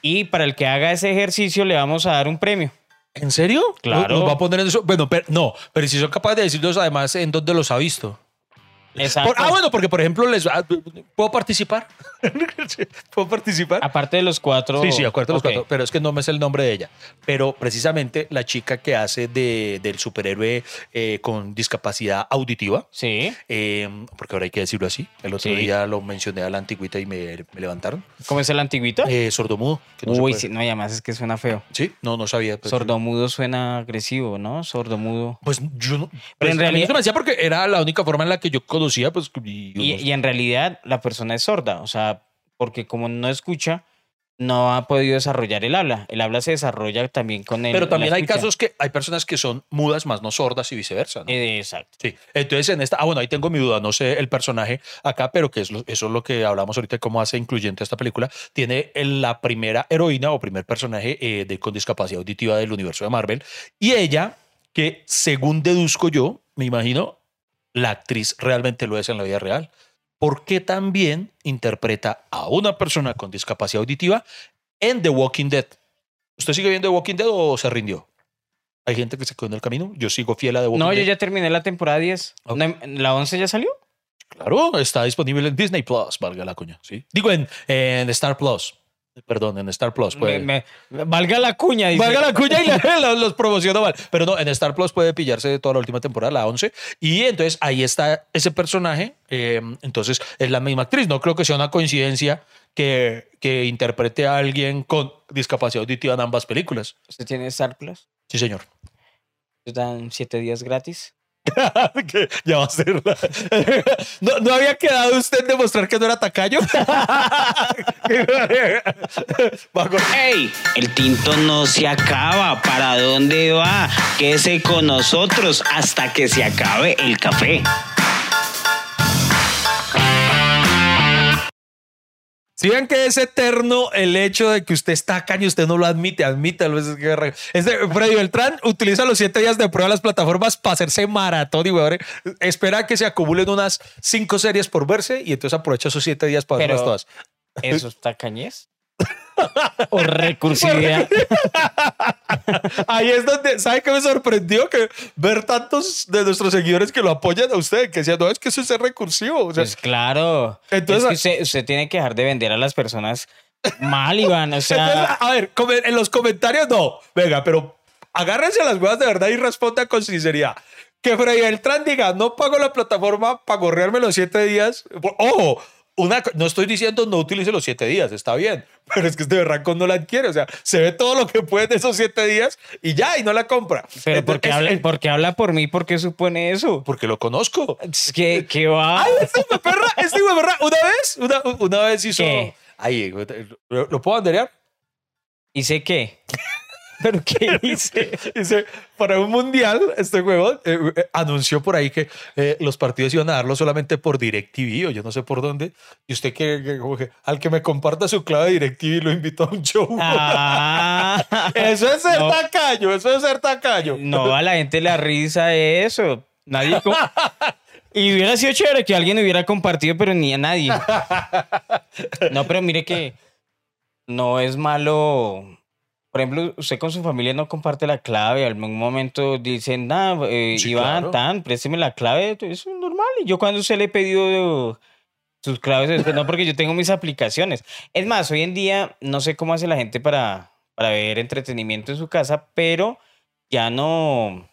Y para el que haga ese ejercicio le vamos a dar un premio. ¿En serio? Claro. ¿Nos va a poner en eso? Bueno, pero, no, pero si son capaces de decirnos además en dónde los ha visto. Exacto. Por- ah, bueno, porque por ejemplo, les, ¿puedo participar? ¿Puedo participar? Aparte de los cuatro. Sí, sí, acuerdo los Ok. cuatro, pero es que no me sé el nombre de ella. Pero precisamente la chica que hace de, del superhéroe eh, con discapacidad auditiva, Sí. eh, porque ahora hay que decirlo así, el otro Sí. día lo mencioné a la antigüita y me, me levantaron, ¿Cómo es el antiguito? eh, sordomudo. que no Uy, sí, no, y además es que suena feo. Sí, no, no sabía. pues, Sordomudo suena agresivo, ¿no? Sordomudo. Pues yo no. Pero pues, en realidad- me hacía porque era la única forma en la que yo conocía, pues. Y, Y, y en realidad la persona es sorda, o sea, porque como no escucha, no ha podido desarrollar el habla. El habla se desarrolla también con el. pero también hay casos que hay personas que son mudas, más no sordas y viceversa. ¿no? Exacto. Sí, entonces en esta, ah bueno, ahí tengo mi duda, no sé el personaje acá, pero que es lo- eso es lo que hablamos ahorita de cómo hace incluyente esta película, tiene la primera heroína o primer personaje eh, de, con discapacidad auditiva del universo de Marvel, y ella, que según deduzco yo, me imagino, la actriz realmente lo es en la vida real, porque también interpreta a una persona con discapacidad auditiva en The Walking Dead. ¿Usted sigue viendo The Walking Dead o se rindió? Hay gente que se quedó en el camino. Yo sigo fiel a The Walking No, Dead. yo ya terminé la temporada 10. Ok. ¿No- ¿La 11 ya salió? Claro, está disponible en Disney Plus, valga la cuña. ¿sí? Digo, en, en Star Plus. Perdón, en Star Plus. Puede, Me- me- valga la cuña, dice. Valga la cuña y la- los, los promociono mal. Pero no, en Star Plus puede pillarse toda la última temporada, la 11. Y entonces ahí está ese personaje. eh, entonces es la misma actriz. No creo que sea una coincidencia que, que interprete a alguien con discapacidad auditiva en ambas películas. ¿Usted tiene Star Plus? Sí, señor. ¿Te dan siete días gratis? ya va a ser. ¿No, ¿No había quedado usted demostrar que no era tacaño? ¡Ey! El tinto no se acaba. ¿Para dónde va? Quédese con nosotros hasta que se acabe el café. Si ven que es eterno el hecho de que usted está caño, usted no lo admite, admítalo. Es que este, Freddy Beltrán utiliza los siete días de prueba de las plataformas para hacerse maratón y weón, espera que se acumulen unas cinco series por verse y entonces aprovecha esos siete días para verlas todas. ¿Eso está cañez? ¿O recursividad? Ahí es donde, ¿sabe qué me sorprendió? Que ver tantos de nuestros seguidores que lo apoyan a usted, que decían, no, es que eso es ser recursivo. O sea, Pues claro. Entonces- es que usted, usted tiene que dejar de vender a las personas mal, Iván. O sea, Entonces, a ver, en los comentarios no. Venga, pero agárrense las huevas de verdad y respondan con sinceridad. Que Freddy Beltrán diga, no pago la plataforma para gorrearme los siete días. Ojo, una, no estoy diciendo no utilice los siete días, está bien. Pero es que este berraco no la adquiere. O sea, se ve todo lo que puede de esos siete días y ya, y no la compra. pero porque es- habla, es- porque habla por mí, ¿por qué supone eso? porque lo conozco. Es que, que va. Ay, este hijo perra, este hijo perra, una vez, una, una vez hizo. ¿Qué? Ay, ¿lo, lo puedo banderear? ¿Y sé qué? ¿Pero qué hice? Dice, para un mundial, este juego eh, eh, anunció por ahí que eh, los partidos iban a darlo solamente por DirecTV o yo no sé por dónde. Y usted que, que como que al que me comparta su clave de DirecTV lo invito a un show. Ah, eso es ser No. tacaño, eso es ser tacaño. no, a la gente le da risa eso. Nadie. Y hubiera sido chévere que alguien hubiera compartido, pero ni a nadie. No, pero mire que no es malo. Por ejemplo, usted con su familia no comparte la clave. Al algún momento dicen, nah, eh, Sí, Iván, claro. tan, présteme la clave. Eso es normal. Y yo cuando usted le he pedido sus claves, no, porque yo tengo mis aplicaciones. Es más, hoy en día no sé cómo hace la gente para, para ver entretenimiento en su casa, pero ya no,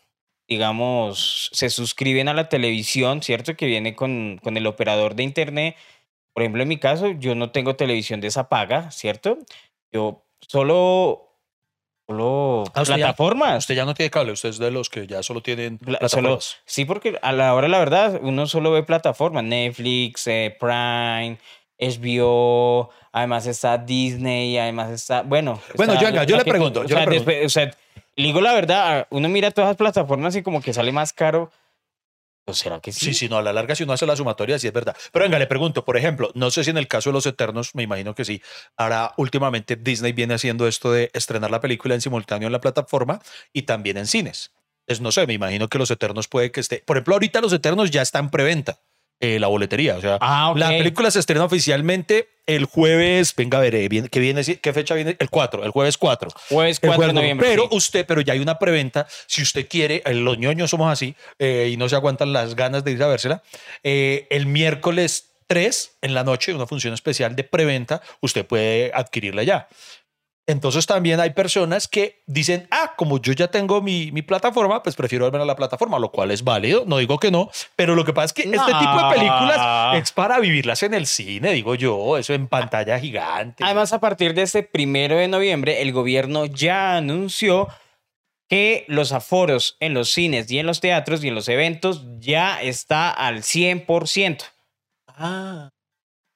digamos, se suscriben a la televisión, ¿cierto? Que viene con, con el operador de internet. Por ejemplo, en mi caso, yo no tengo televisión de esa paga, ¿cierto? Yo solo, solo Ah, usted ya- plataformas. Usted ya no tiene cable, usted es de los que ya solo tienen Pla- solo, sí, porque a la hora, la verdad, uno solo ve plataformas, Netflix, eh, Prime, HBO, además está Disney, además está, bueno. Bueno, está yo, le que- pregunto, o sea, le pregunto. después- o sea, le digo la verdad, uno mira todas las plataformas y como que sale más caro. ¿O será que sí? Sí, sí, no, a la larga si uno hace la sumatoria, sí es verdad. Pero venga, le pregunto, por ejemplo, no sé si en el caso de Los Eternos, me imagino que sí. Ahora, últimamente Disney viene haciendo esto de estrenar la película en simultáneo en la plataforma y también en cines. Entonces, no sé, me imagino que Los Eternos puede que esté. Por ejemplo, ahorita Los Eternos ya está en preventa, eh, la boletería. O sea, Ah, ok. la película se estrena oficialmente el jueves. Venga, veré, bien, ¿qué, viene, ¿qué fecha viene? El 4, el jueves 4. Jueves El 4 de jueves, noviembre. Pero sí. usted, pero ya hay una preventa. Si usted quiere, eh, los ñoños somos así eh, y no se aguantan las ganas de ir a vérsela. eh, el miércoles 3 en la noche, una función especial de preventa, usted puede adquirirla ya. Entonces también hay personas que dicen, ah, como yo ya tengo mi, mi plataforma, pues prefiero verme a la plataforma, lo cual es válido, no digo que no, pero lo que pasa es que este tipo de películas es para vivirlas en el cine, digo yo, eso en pantalla gigante. Además, a partir de este primero de noviembre, el gobierno ya anunció que los aforos en los cines y en los teatros y en los eventos ya está al 100%. Ah.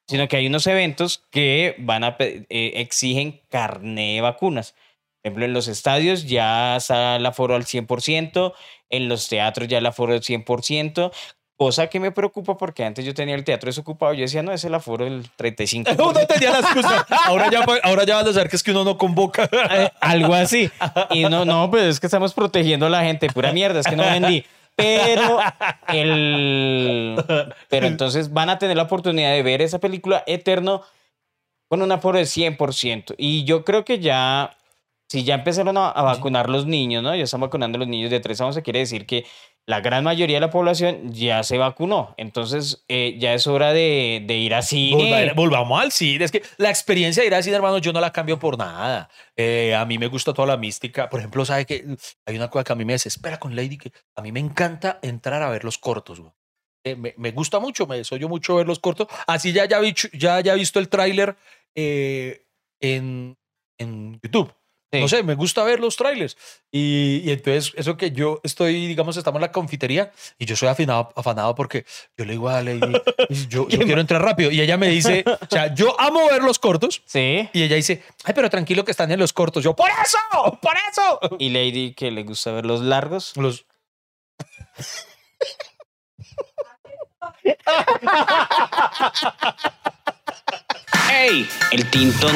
Sino que hay unos eventos que van a eh, exigen carné de vacunas. Por ejemplo, en los estadios ya está el aforo al 100%, en los teatros ya el aforo al 100%, cosa que me preocupa porque antes yo tenía el teatro desocupado, yo decía, no, es el aforo del 35%. Uno tenía la excusa. Ahora ya, ahora ya van a saber que es que uno no convoca. Eh, algo así. Y no, no, pues es que estamos protegiendo a la gente, pura mierda, es que no vendí. Pero el pero entonces van a tener la oportunidad de ver esa película Eterno con un aforo de 100%. Y yo creo que ya si ya empezaron a, a vacunar los niños, ¿no? Ya están vacunando a los niños de 3 a 11, quiere decir que la gran mayoría de la población ya se vacunó. Entonces, eh, ya es hora de, de ir a cine. Volva- volvamos al cine. Es que la experiencia de ir al cine, hermano, yo no la cambio por nada. Eh, a mí me gusta toda la mística. Por ejemplo, ¿sabe que Hay una cosa que a mí me desespera con Lady, que a mí me encanta entrar a ver los cortos. güey. Eh, me, me gusta mucho, me soy yo mucho ver los cortos. Así ya ya, vi- ya haya visto el tráiler en, en YouTube. Sí. No sé, me gusta ver los trailers. Y, y entonces, eso que yo estoy, digamos, estamos en la confitería y yo soy afinado, afanado porque yo le digo a Lady, yo, yo quiero entrar rápido. Y ella me dice, o sea, yo amo ver los cortos. Sí. Y ella dice, ay, pero tranquilo que están en los cortos. Yo, por eso, por eso. Y Lady, que le gusta ver los largos. Los, ¡Ey! El tintón.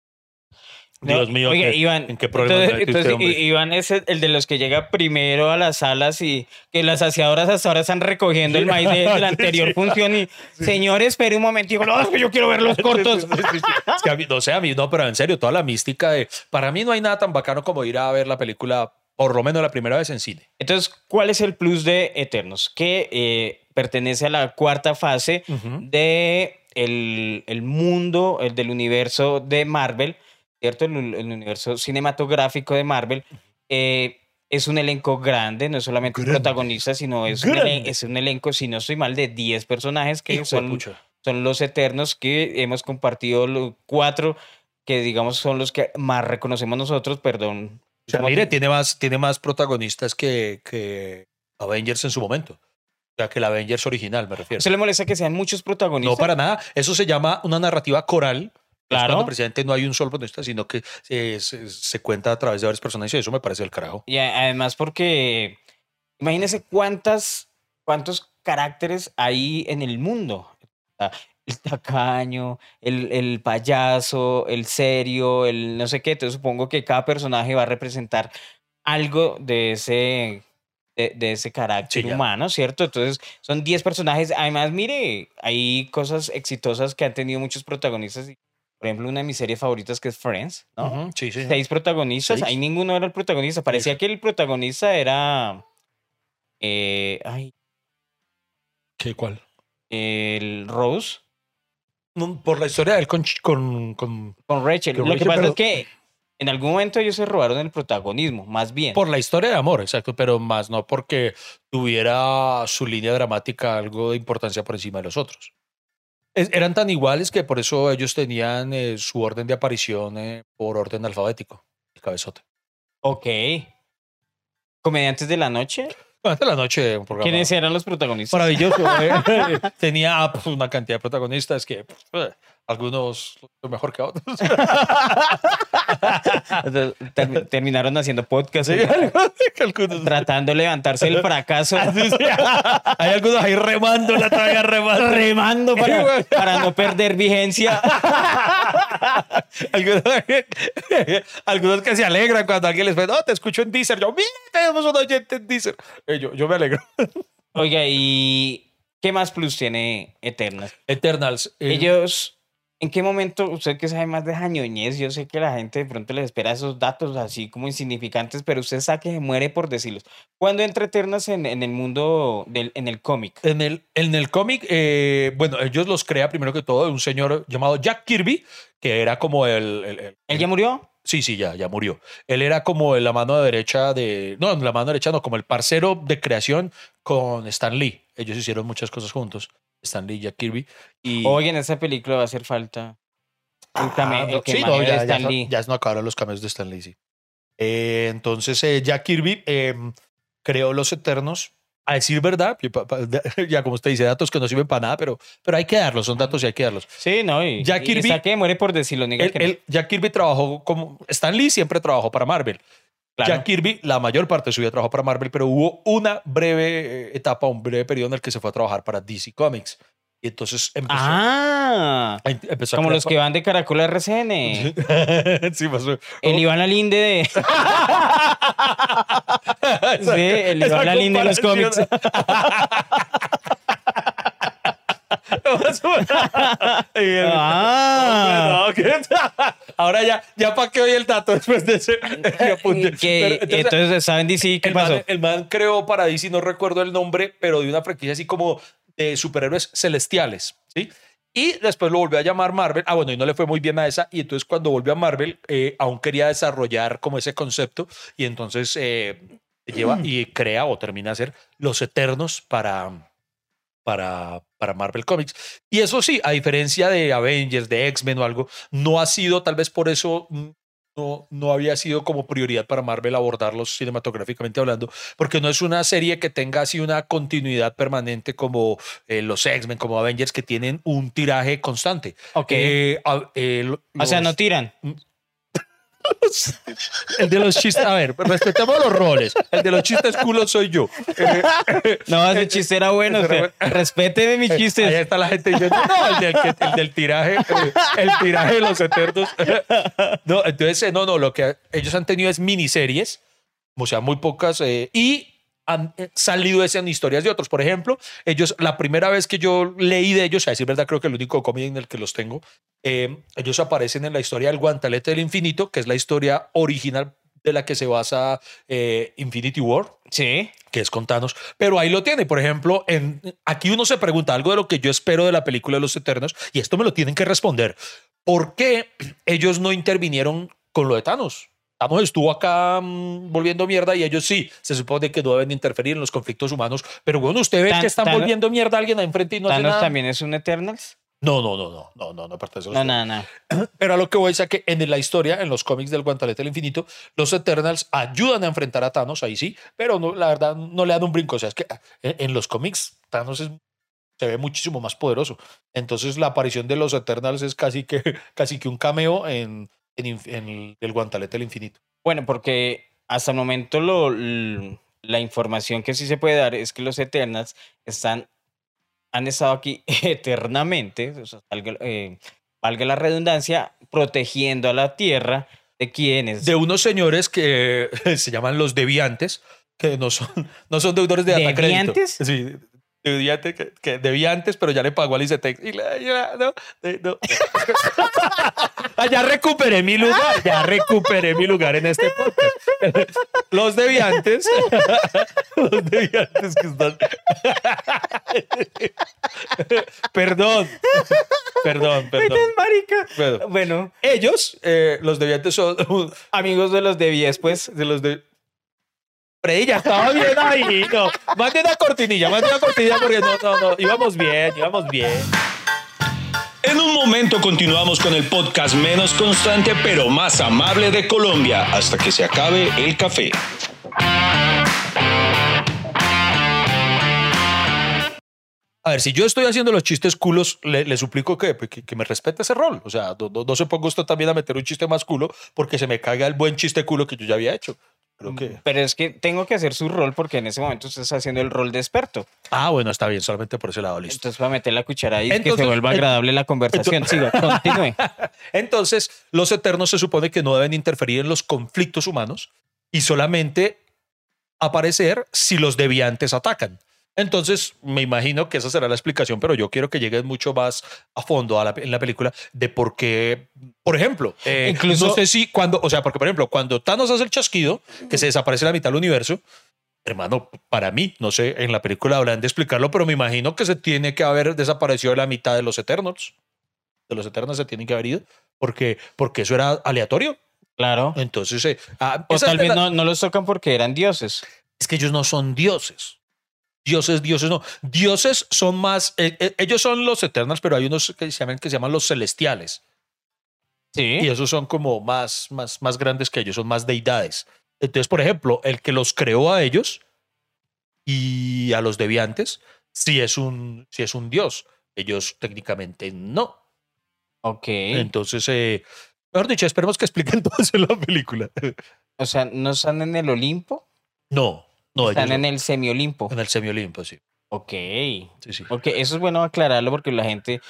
Dios No, mío, oiga, ¿qué- Iván, ¿en qué programa entonces, este entonces, Iván es el, el de los que llega primero a las salas y que las saciadoras hasta ahora están recogiendo el maíz de, de la anterior función y señor, espere un momentico, no, es que yo quiero ver los cortos. Sí, sí, sí, sí. Es que a mí, no sé, a mí no, pero en serio, toda la mística de. Para mí no hay nada tan bacano como ir a ver la película, por lo menos la primera vez en cine. Entonces, ¿cuál es el plus de Eternos? Que eh, pertenece a la cuarta fase de el, el mundo, el del universo de Marvel, ¿cierto? El, el universo cinematográfico de Marvel. Eh, es un elenco grande, no es solamente un Grande. protagonista, sino es un, Grande. elen- es un elenco, si no estoy mal, de 10 personajes que Hijo son son los Eternos que hemos compartido los cuatro que digamos son los que más reconocemos nosotros, perdón. O sea, mire, que- tiene más, tiene más protagonistas que, que Avengers en su momento. O sea, que el Avengers original, me refiero. ¿Se le molesta que sean muchos protagonistas? No, para nada. Eso se llama una narrativa coral. Es Claro. cuando precisamente no hay un solo protagonista, sino que se, se- se cuenta a través de varios personajes y eso me parece el carajo. Y además porque imagínese cuántas, cuántos caracteres hay en el mundo. El tacaño, el, el payaso, el serio, el no sé qué. Entonces supongo que cada personaje va a representar algo de ese, de, de ese carácter Sí, humano, ¿cierto? Entonces son 10 personajes. Además, mire, hay cosas exitosas que han tenido muchos protagonistas. Por ejemplo, una de mis series favoritas que es Friends, ¿no? Sí, sí. seis protagonistas, Seis. ahí ninguno era el protagonista. Parecía que el protagonista era. eh, ay, ¿Qué, ¿Cuál? el Rose No, Por la historia de él con, con, con- con Rachel. Con Lo que pasa pero- es que en algún momento ellos se robaron el protagonismo, más bien. Por la historia de amor, exacto, pero más no porque tuviera su línea dramática algo de importancia por encima de los otros. Eran tan iguales que por eso ellos tenían eh, su orden de aparición eh, por orden alfabético, el cabezote. Ok. Comediantes de la noche. Durante la noche, un programa ¿Quiénes eran los protagonistas? maravilloso. eh. Tenía ah, pues, una cantidad de protagonistas que pues, algunos mejor que otros. Ter- Terminaron haciendo podcast. Sí, algunos. Tratando de levantarse del fracaso. Hay algunos ahí remando la talla remando. remando para, para no perder vigencia. algunos, algunos que se alegran cuando alguien les ve, no, te escucho en Deezer. Yo, mira, tenemos un oyente en Deezer. Eh, yo, yo me alegro. Oiga, ¿y qué más plus tiene Eternals? Eternals. eh, Ellos, ¿en qué momento, usted que sabe más de jañoñez, yo sé que la gente de pronto les espera esos datos así como insignificantes, pero usted sabe que se muere por decirlos. ¿Cuándo entra Eternals en, en el mundo, del, en el cómic? En el, en el cómic, eh, bueno, ellos los crea primero que todo un señor llamado Jack Kirby, que era como el- el- el ¿Él ya murió? Sí, sí, ya, ya murió. Él era como la mano derecha de. No, la mano derecha no, como el parcero de creación con Stan Lee. Ellos hicieron muchas cosas juntos. Stan Lee y Jack Kirby. Y, Oye, en esa película va a hacer falta el, Ah, el que sí, no, ya, Stan Lee. ya no acabaron los cameos de Stan Lee, sí. Eh, entonces, eh, Jack Kirby eh, creó Los Eternos. A decir verdad, y ya como usted dice, datos que no sirven para nada, pero, pero hay que darlos, son datos y hay que darlos. Sí, no, y, Jack y Kirby- está que muere por decirlo, Él- que no. Jack Kirby trabajó como. Stan Lee siempre trabajó para Marvel. Claro. Jack Kirby, la mayor parte de su vida trabajó para Marvel, pero hubo una breve eh, etapa, un breve periodo en el que se fue a trabajar para DC Comics. Y entonces empezó, Ah, a- empezó a como crear los que van de Caracol a RCN. sí, pasó. El Iván Alinde de... Sí, el Iván Alinde de los cómics. Ah. Ahora ya, ya para qué oye el dato después de ese ese apunte. Que, Pero, entonces, ¿saben DC qué el, pasó? Man, el man creó para DC, no recuerdo el nombre, pero de una franquicia así como de superhéroes celestiales, ¿sí? Y después lo volvió a llamar Marvel. Ah, bueno, y no le fue muy bien a esa. Y entonces cuando volvió a Marvel, eh, aún quería desarrollar como ese concepto. Y entonces eh, lleva y crea o termina de hacer Los Eternos para, para, para Marvel Comics. Y eso sí, a diferencia de Avengers, de X-Men o algo, no ha sido, tal vez por eso mm, no, no había sido como prioridad para Marvel abordarlos cinematográficamente hablando, porque no es una serie que tenga así una continuidad permanente como eh, los X-Men, como Avengers, que tienen un tiraje constante. Ok. Eh, eh, o sea, no tiran. El de los chistes, a ver, respetemos los roles. El de los chistes culos soy yo. No, ese chiste era bueno. sea, respéteme mis Ahí chistes. está la gente diciendo, no, el del, el del tiraje, el tiraje de los eternos. No, entonces, eh, no, no, lo que ellos han tenido es miniseries, o sea, muy pocas, eh, y han eh, salido esas historias de otros. Por ejemplo, ellos, la primera vez que yo leí de ellos, a decir verdad, creo que el único cómic en el que los tengo, eh, ellos aparecen en la historia del guantelete del infinito, que es la historia original de la que se basa eh, Infinity War Sí. que es con Thanos, pero ahí lo tiene. Por ejemplo, en, aquí uno se pregunta algo de lo que yo espero de la película de los Eternos, y esto me lo tienen que responder. ¿Por qué ellos no intervinieron con lo de Thanos? Thanos estuvo acá mm, volviendo mierda y ellos sí, se supone que no deben interferir en los conflictos humanos, pero bueno, usted ve Tan- que están Thanos- volviendo mierda a alguien ahí enfrente y no hace Thanos nada. también es un Eternals. No, no, no, no, no, no, no pertenece a los No, no, no. Pero a lo que voy es a que en la historia, en los cómics del Guantelete del Infinito, los Eternals ayudan a enfrentar a Thanos, ahí sí, pero no, la verdad no le dan un brinco. O sea, es que ah, en, en los cómics Thanos es- se ve muchísimo más poderoso. Entonces la aparición de los Eternals es casi que, casi que un cameo en, en, en el, el Guantelete del Infinito. Bueno, porque hasta el momento lo, la información que sí se puede dar es que los Eternals están, han estado aquí eternamente, o sea, valga, eh, valga la redundancia, protegiendo a la Tierra de quienes. De unos señores que se llaman los deviantes, que no son, no son deudores de data crédito. ¿Deviantes? Sí, deviante, que, que deviantes, pero ya le pagó al ICETEX. Y la- ya, no, de- no. Ah, ya recuperé mi lugar, ya recuperé mi lugar en este podcast. Los deviantes, los deviantes que están. Perdón, perdón, perdón. marica. perdón. Bueno, Ellos, eh, los deviantes son amigos de los de 10, pues. de los de. Freddy, ya estaba bien ahí. No, mande una cortinilla, mande una cortinilla porque no, no, no. Íbamos bien, íbamos bien. En un momento continuamos con el podcast menos constante pero más amable de Colombia hasta que se acabe el café. A ver, si yo estoy haciendo los chistes culos, le, le suplico que, que, que me respete ese rol. O sea, no, no- no se ponga usted también a meter un chiste más culo porque se me caiga el buen chiste culo que yo ya había hecho. Creo que. Pero es que tengo que hacer su rol porque en ese momento usted está haciendo el rol de experto. Ah, bueno, está bien, solamente por ese lado, listo. Entonces, para meter la cuchara ahí, que Entonces, se vuelva agradable la conversación. Siga, continúe. Entonces, los eternos se supone que no deben interferir en los conflictos humanos y solamente aparecer si los deviantes atacan. Entonces, me imagino que esa será la explicación, pero yo quiero que llegues mucho más a fondo a la- en la película de por qué, por ejemplo, eh, Incluso- no sé si cuando, o sea, porque por ejemplo, cuando Thanos hace el chasquido, que se desaparece la mitad del universo, hermano, para mí, no sé, en la película hablan de explicarlo, pero me imagino que se tiene que haber desaparecido la mitad de los Eternos. De los Eternos se tienen que haber ido, porque, porque eso era aleatorio. Claro. Entonces, eh, ah, O tal vez la- no, no los tocan porque eran dioses. es que ellos no son dioses. Dioses, dioses no. Dioses son más, eh, eh, ellos son los Eternals, pero hay unos que se llaman, que se llaman los celestiales. Sí. Y esos son como más, más, más grandes que ellos, son más deidades. Entonces, por ejemplo, el que los creó a ellos y a los deviantes, sí es un, sí es un dios. Ellos técnicamente no. Ok. Entonces, eh, mejor dicho, esperemos que expliquen todo eso en la película. O sea, no están en el Olimpo, No, no, ellos están en el semiolimpo. en el semiolimpo, sí. Ok. sí, sí. Ok, eso es bueno aclararlo porque la gente.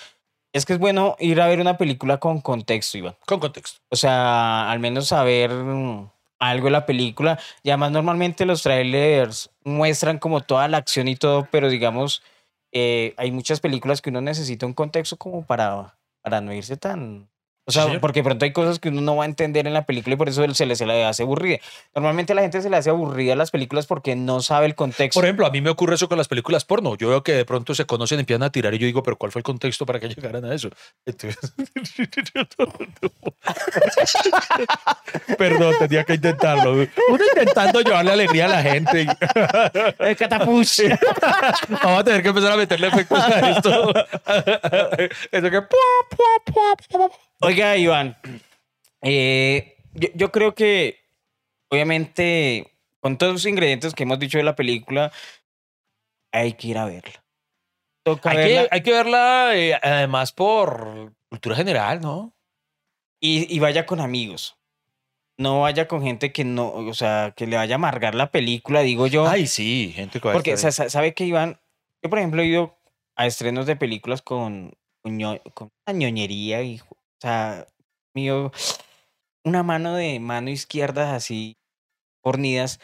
Es que es bueno ir a ver una película con contexto, Iván. Con contexto. O sea, al menos saber mm, algo de la película. Y además, normalmente los trailers muestran como toda la acción y todo, pero digamos, eh, hay muchas películas que uno necesita un contexto como para, para no irse tan. O Sí, sea, señor. porque de pronto hay cosas que uno no va a entender en la película y por eso se le, se le hace aburrida. Normalmente a la gente se le hace aburrida las películas porque no sabe el contexto. Por ejemplo, a mí me ocurre eso con las películas porno. Yo veo que de pronto se conocen empiezan a tirar y yo digo, pero ¿cuál fue el contexto para que llegaran a eso? Entonces... Perdón, tenía que intentarlo. Uno intentando llevarle alegría a la gente. El catapush. Vamos a tener que empezar a meterle efectos a esto. Eso que... Oiga, Iván, eh, yo, yo creo que obviamente con todos los ingredientes que hemos dicho de la película, hay que ir a verla. Toca Hay verla que, hay que verla eh, además por cultura general, ¿no? y, y vaya con amigos. No vaya con gente que no, o sea, que le vaya a amargar la película, digo yo. Ay, sí, gente que porque, sa- sa- ¿sabe que Iván? Yo, por ejemplo, he ido a estrenos de películas con, con, ño- con una ñoñería y, o sea, mío, una mano de mano izquierda así fornidas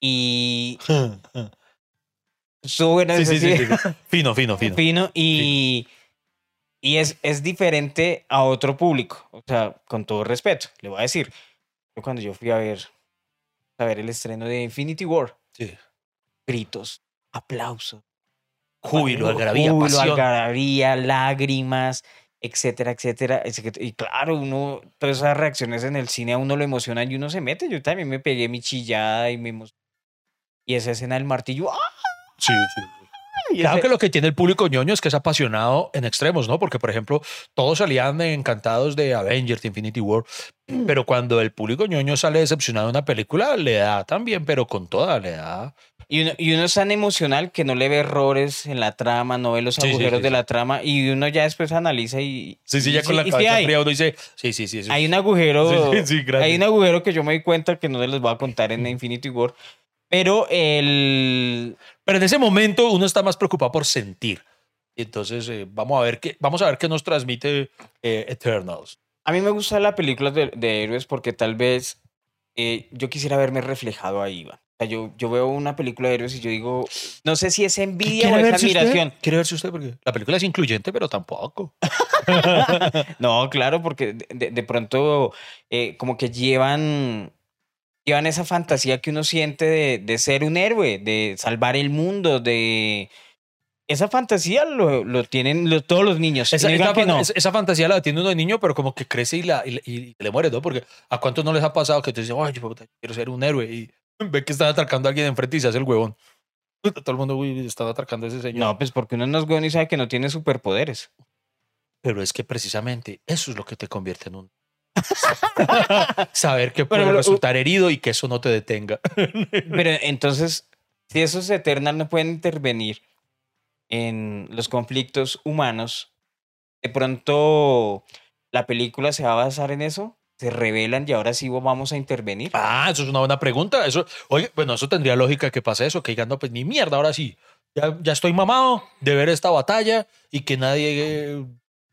y bueno Sí, sí, sí. Fino, fino, fino. fino y, y es, es diferente a otro público. O sea, con todo respeto, le voy a decir. Yo cuando yo fui a ver, a ver el estreno de Infinity War, Sí. gritos, aplausos. Júbilo, algarabía, Júbilo, pasión. algarabía, lágrimas, etcétera, etcétera. Que- Y claro, uno, todas esas reacciones en el cine a uno lo emocionan y uno se mete. Yo también me pegué mi chillada y me emocioné. Y esa escena del martillo, ¡ah! Sí, sí. Y Claro ese- que lo que tiene el público ñoño es que es apasionado en extremos, ¿no? Porque, por ejemplo, todos salían encantados de Avengers, Infinity War, pero cuando el público ñoño sale decepcionado de una película, le da también, pero con toda, le da. Y uno, y uno es tan emocional que no le ve errores en la trama, no ve los Sí, agujeros sí, de sí. la trama y uno ya después analiza y... Sí, sí, ya con la cabeza fría uno dice, sí, sí, sí. hay un agujero, hay un agujero que yo me di cuenta que no se les voy a contar en Infinity War, pero el... Pero en ese momento uno está más preocupado por sentir. Entonces eh, vamos a ver qué, vamos a ver qué nos transmite eh, Eternals. A mí me gusta la película de, de héroes porque tal vez eh, yo quisiera verme reflejado ahí, Iván. Sea, yo, yo veo una película de héroes y yo digo, no sé si es envidia o es admiración. Usted? ¿Quiere verse usted? Porque la película es incluyente, pero tampoco. No, claro, porque de, de- pronto eh, como que llevan, llevan esa fantasía que uno siente de, de ser un héroe, de salvar el mundo, de... Esa fantasía lo, lo tienen lo- todos los niños. Esa, esa que no. esa- fantasía la tiene uno de niño, pero como que crece y, la, y, y le muere, ¿no? Porque a cuántos no les ha pasado que te dicen, ay, puta, quiero ser un héroe y ve que están atracando a alguien enfrente y se hace el huevón. Todo el mundo, uy, están atracando a ese señor. No, pues porque uno no es bueno y sabe que no tiene superpoderes. Pero es que precisamente eso es lo que te convierte en un. Saber que puede resultar herido y que eso no te detenga. Pero entonces, si esos Eternals no pueden intervenir en los conflictos humanos, de pronto la película se va a basar en eso, se revelan y ahora sí vamos a intervenir. Ah, eso es una buena pregunta. Eso, oye, bueno, eso tendría lógica que pase eso, que digan, no, pues ni mierda, ahora sí. Ya, ya estoy mamado de ver esta batalla y que nadie, eh, o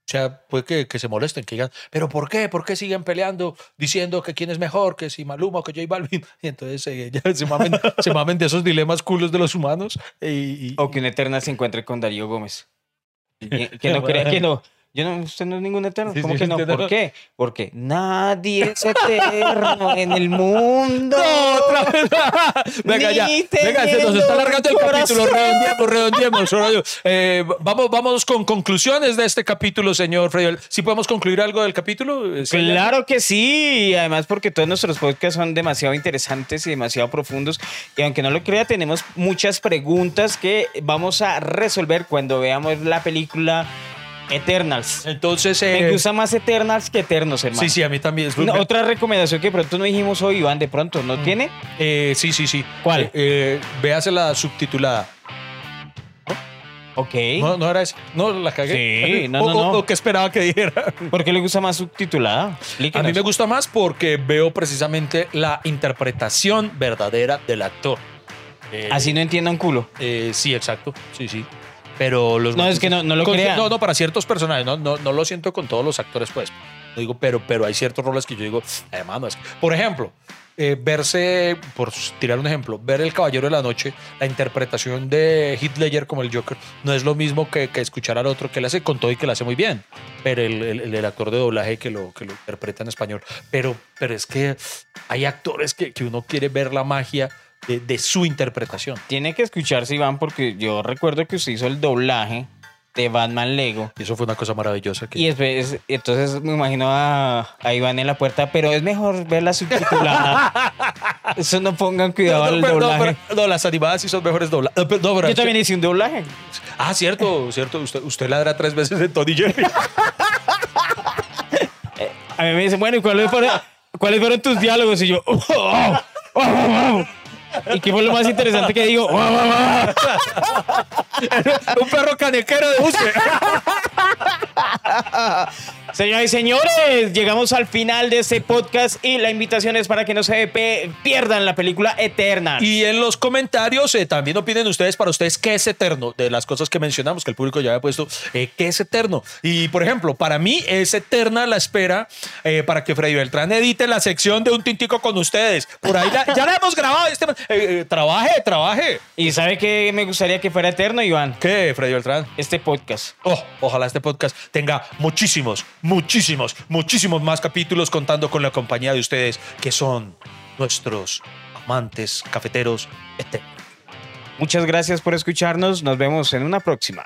sea, puede que, que se molesten, que digan, pero ¿por qué? ¿Por qué siguen peleando diciendo que quién es mejor, que si Maluma o que J Balvin? Y entonces eh, ya se, mamen, se mamen de esos dilemas culos de los humanos. Y, y- O que un Eternal se encuentre con Darío Gómez. Que no crea que no. Yo no, usted no es ningún eterno. Sí, ¿Cómo sí, que no? ¿Por qué? Porque nadie es eterno en el mundo. ¡No, otra vez! Venga, ya. Venga, se nos está alargando el capítulo. redondeemos. Horacio. Eh, vamos, vamos con conclusiones de este capítulo, señor Freddy. ¿Sí podemos concluir algo del capítulo? Eh, ¿Sí? Claro que sí, además porque todos nuestros podcasts son demasiado interesantes y demasiado profundos. Y aunque no lo crea, tenemos muchas preguntas que vamos a resolver cuando veamos la película Eternals. Entonces, eh, Me gusta más Eternals que Eternos, hermano. sí, sí, a mí también. Una- otra recomendación que pronto no dijimos hoy, Iván, de pronto, ¿no tiene? Eh, sí, sí, sí. ¿Cuál? Eh, eh, véase la subtitulada. Ok. No, no era esa. No, la cagué. Sí, no, o, no, no. o- o que esperaba que dijera. ¿Por qué le gusta más subtitulada? A mí me gusta más porque veo precisamente la interpretación verdadera del actor. Eh, Así no entienda un culo. Eh, sí, exacto. Sí, sí. Pero los No, es que no- no lo con- crea. No, no, para ciertos personajes. No, no, no lo siento con todos los actores, pues. No digo, pero, pero hay ciertos roles que yo digo, hermano, es que-". Por ejemplo, eh, verse, por tirar un ejemplo, ver El Caballero de la Noche, la interpretación de Heath Ledger como el Joker, no es lo mismo que, que escuchar al otro que le hace con todo y que le hace muy bien. Pero el, el- el actor de doblaje que lo, que lo interpreta en español. Pero, pero es que hay actores que, que uno quiere ver la magia de, de su interpretación. Tiene que escucharse, Iván, porque yo recuerdo que usted hizo el doblaje de Batman Lego. Y eso fue una cosa maravillosa. Que, Y después, entonces me imagino a, a Iván en la puerta, pero es mejor verla subtitulada. Eso no pongan cuidado no, al pero- no, doblaje. pero- no, las animadas sí son mejores. No, pero- no, pero- Yo también hice un doblaje. Ah, cierto, cierto. Usted, usted ladra tres veces en Tony Jerry. A mí me dicen, bueno, ¿y cuáles fueron, cuáles fueron tus diálogos? Y yo, "Oh, oh, oh, oh". ¿Y qué fue lo más interesante que digo? "Oh, oh, oh". Un perro canequero de busque. Señoras y señores, llegamos al final de este podcast y la invitación es para que no se pe- pierdan la película Eterna. Y en los comentarios eh, también opinen ustedes para ustedes qué es eterno de las cosas que mencionamos, que el público ya había puesto, eh, qué es eterno. Y por ejemplo, para mí es eterna la espera eh, para que Freddy Beltrán edite la sección de un tintico con ustedes. Por ahí la- ya la hemos grabado. Este, eh, eh, trabaje, trabaje. ¿Y sabe qué me gustaría que fuera eterno, Iván? ¿Qué, Freddy Beltrán? Este podcast. Oh, ojalá este podcast tenga muchísimos, muchísimos, muchísimos más capítulos contando con la compañía de ustedes, que son nuestros amantes cafeteros eternos. Muchas gracias por escucharnos. Nos vemos en una próxima.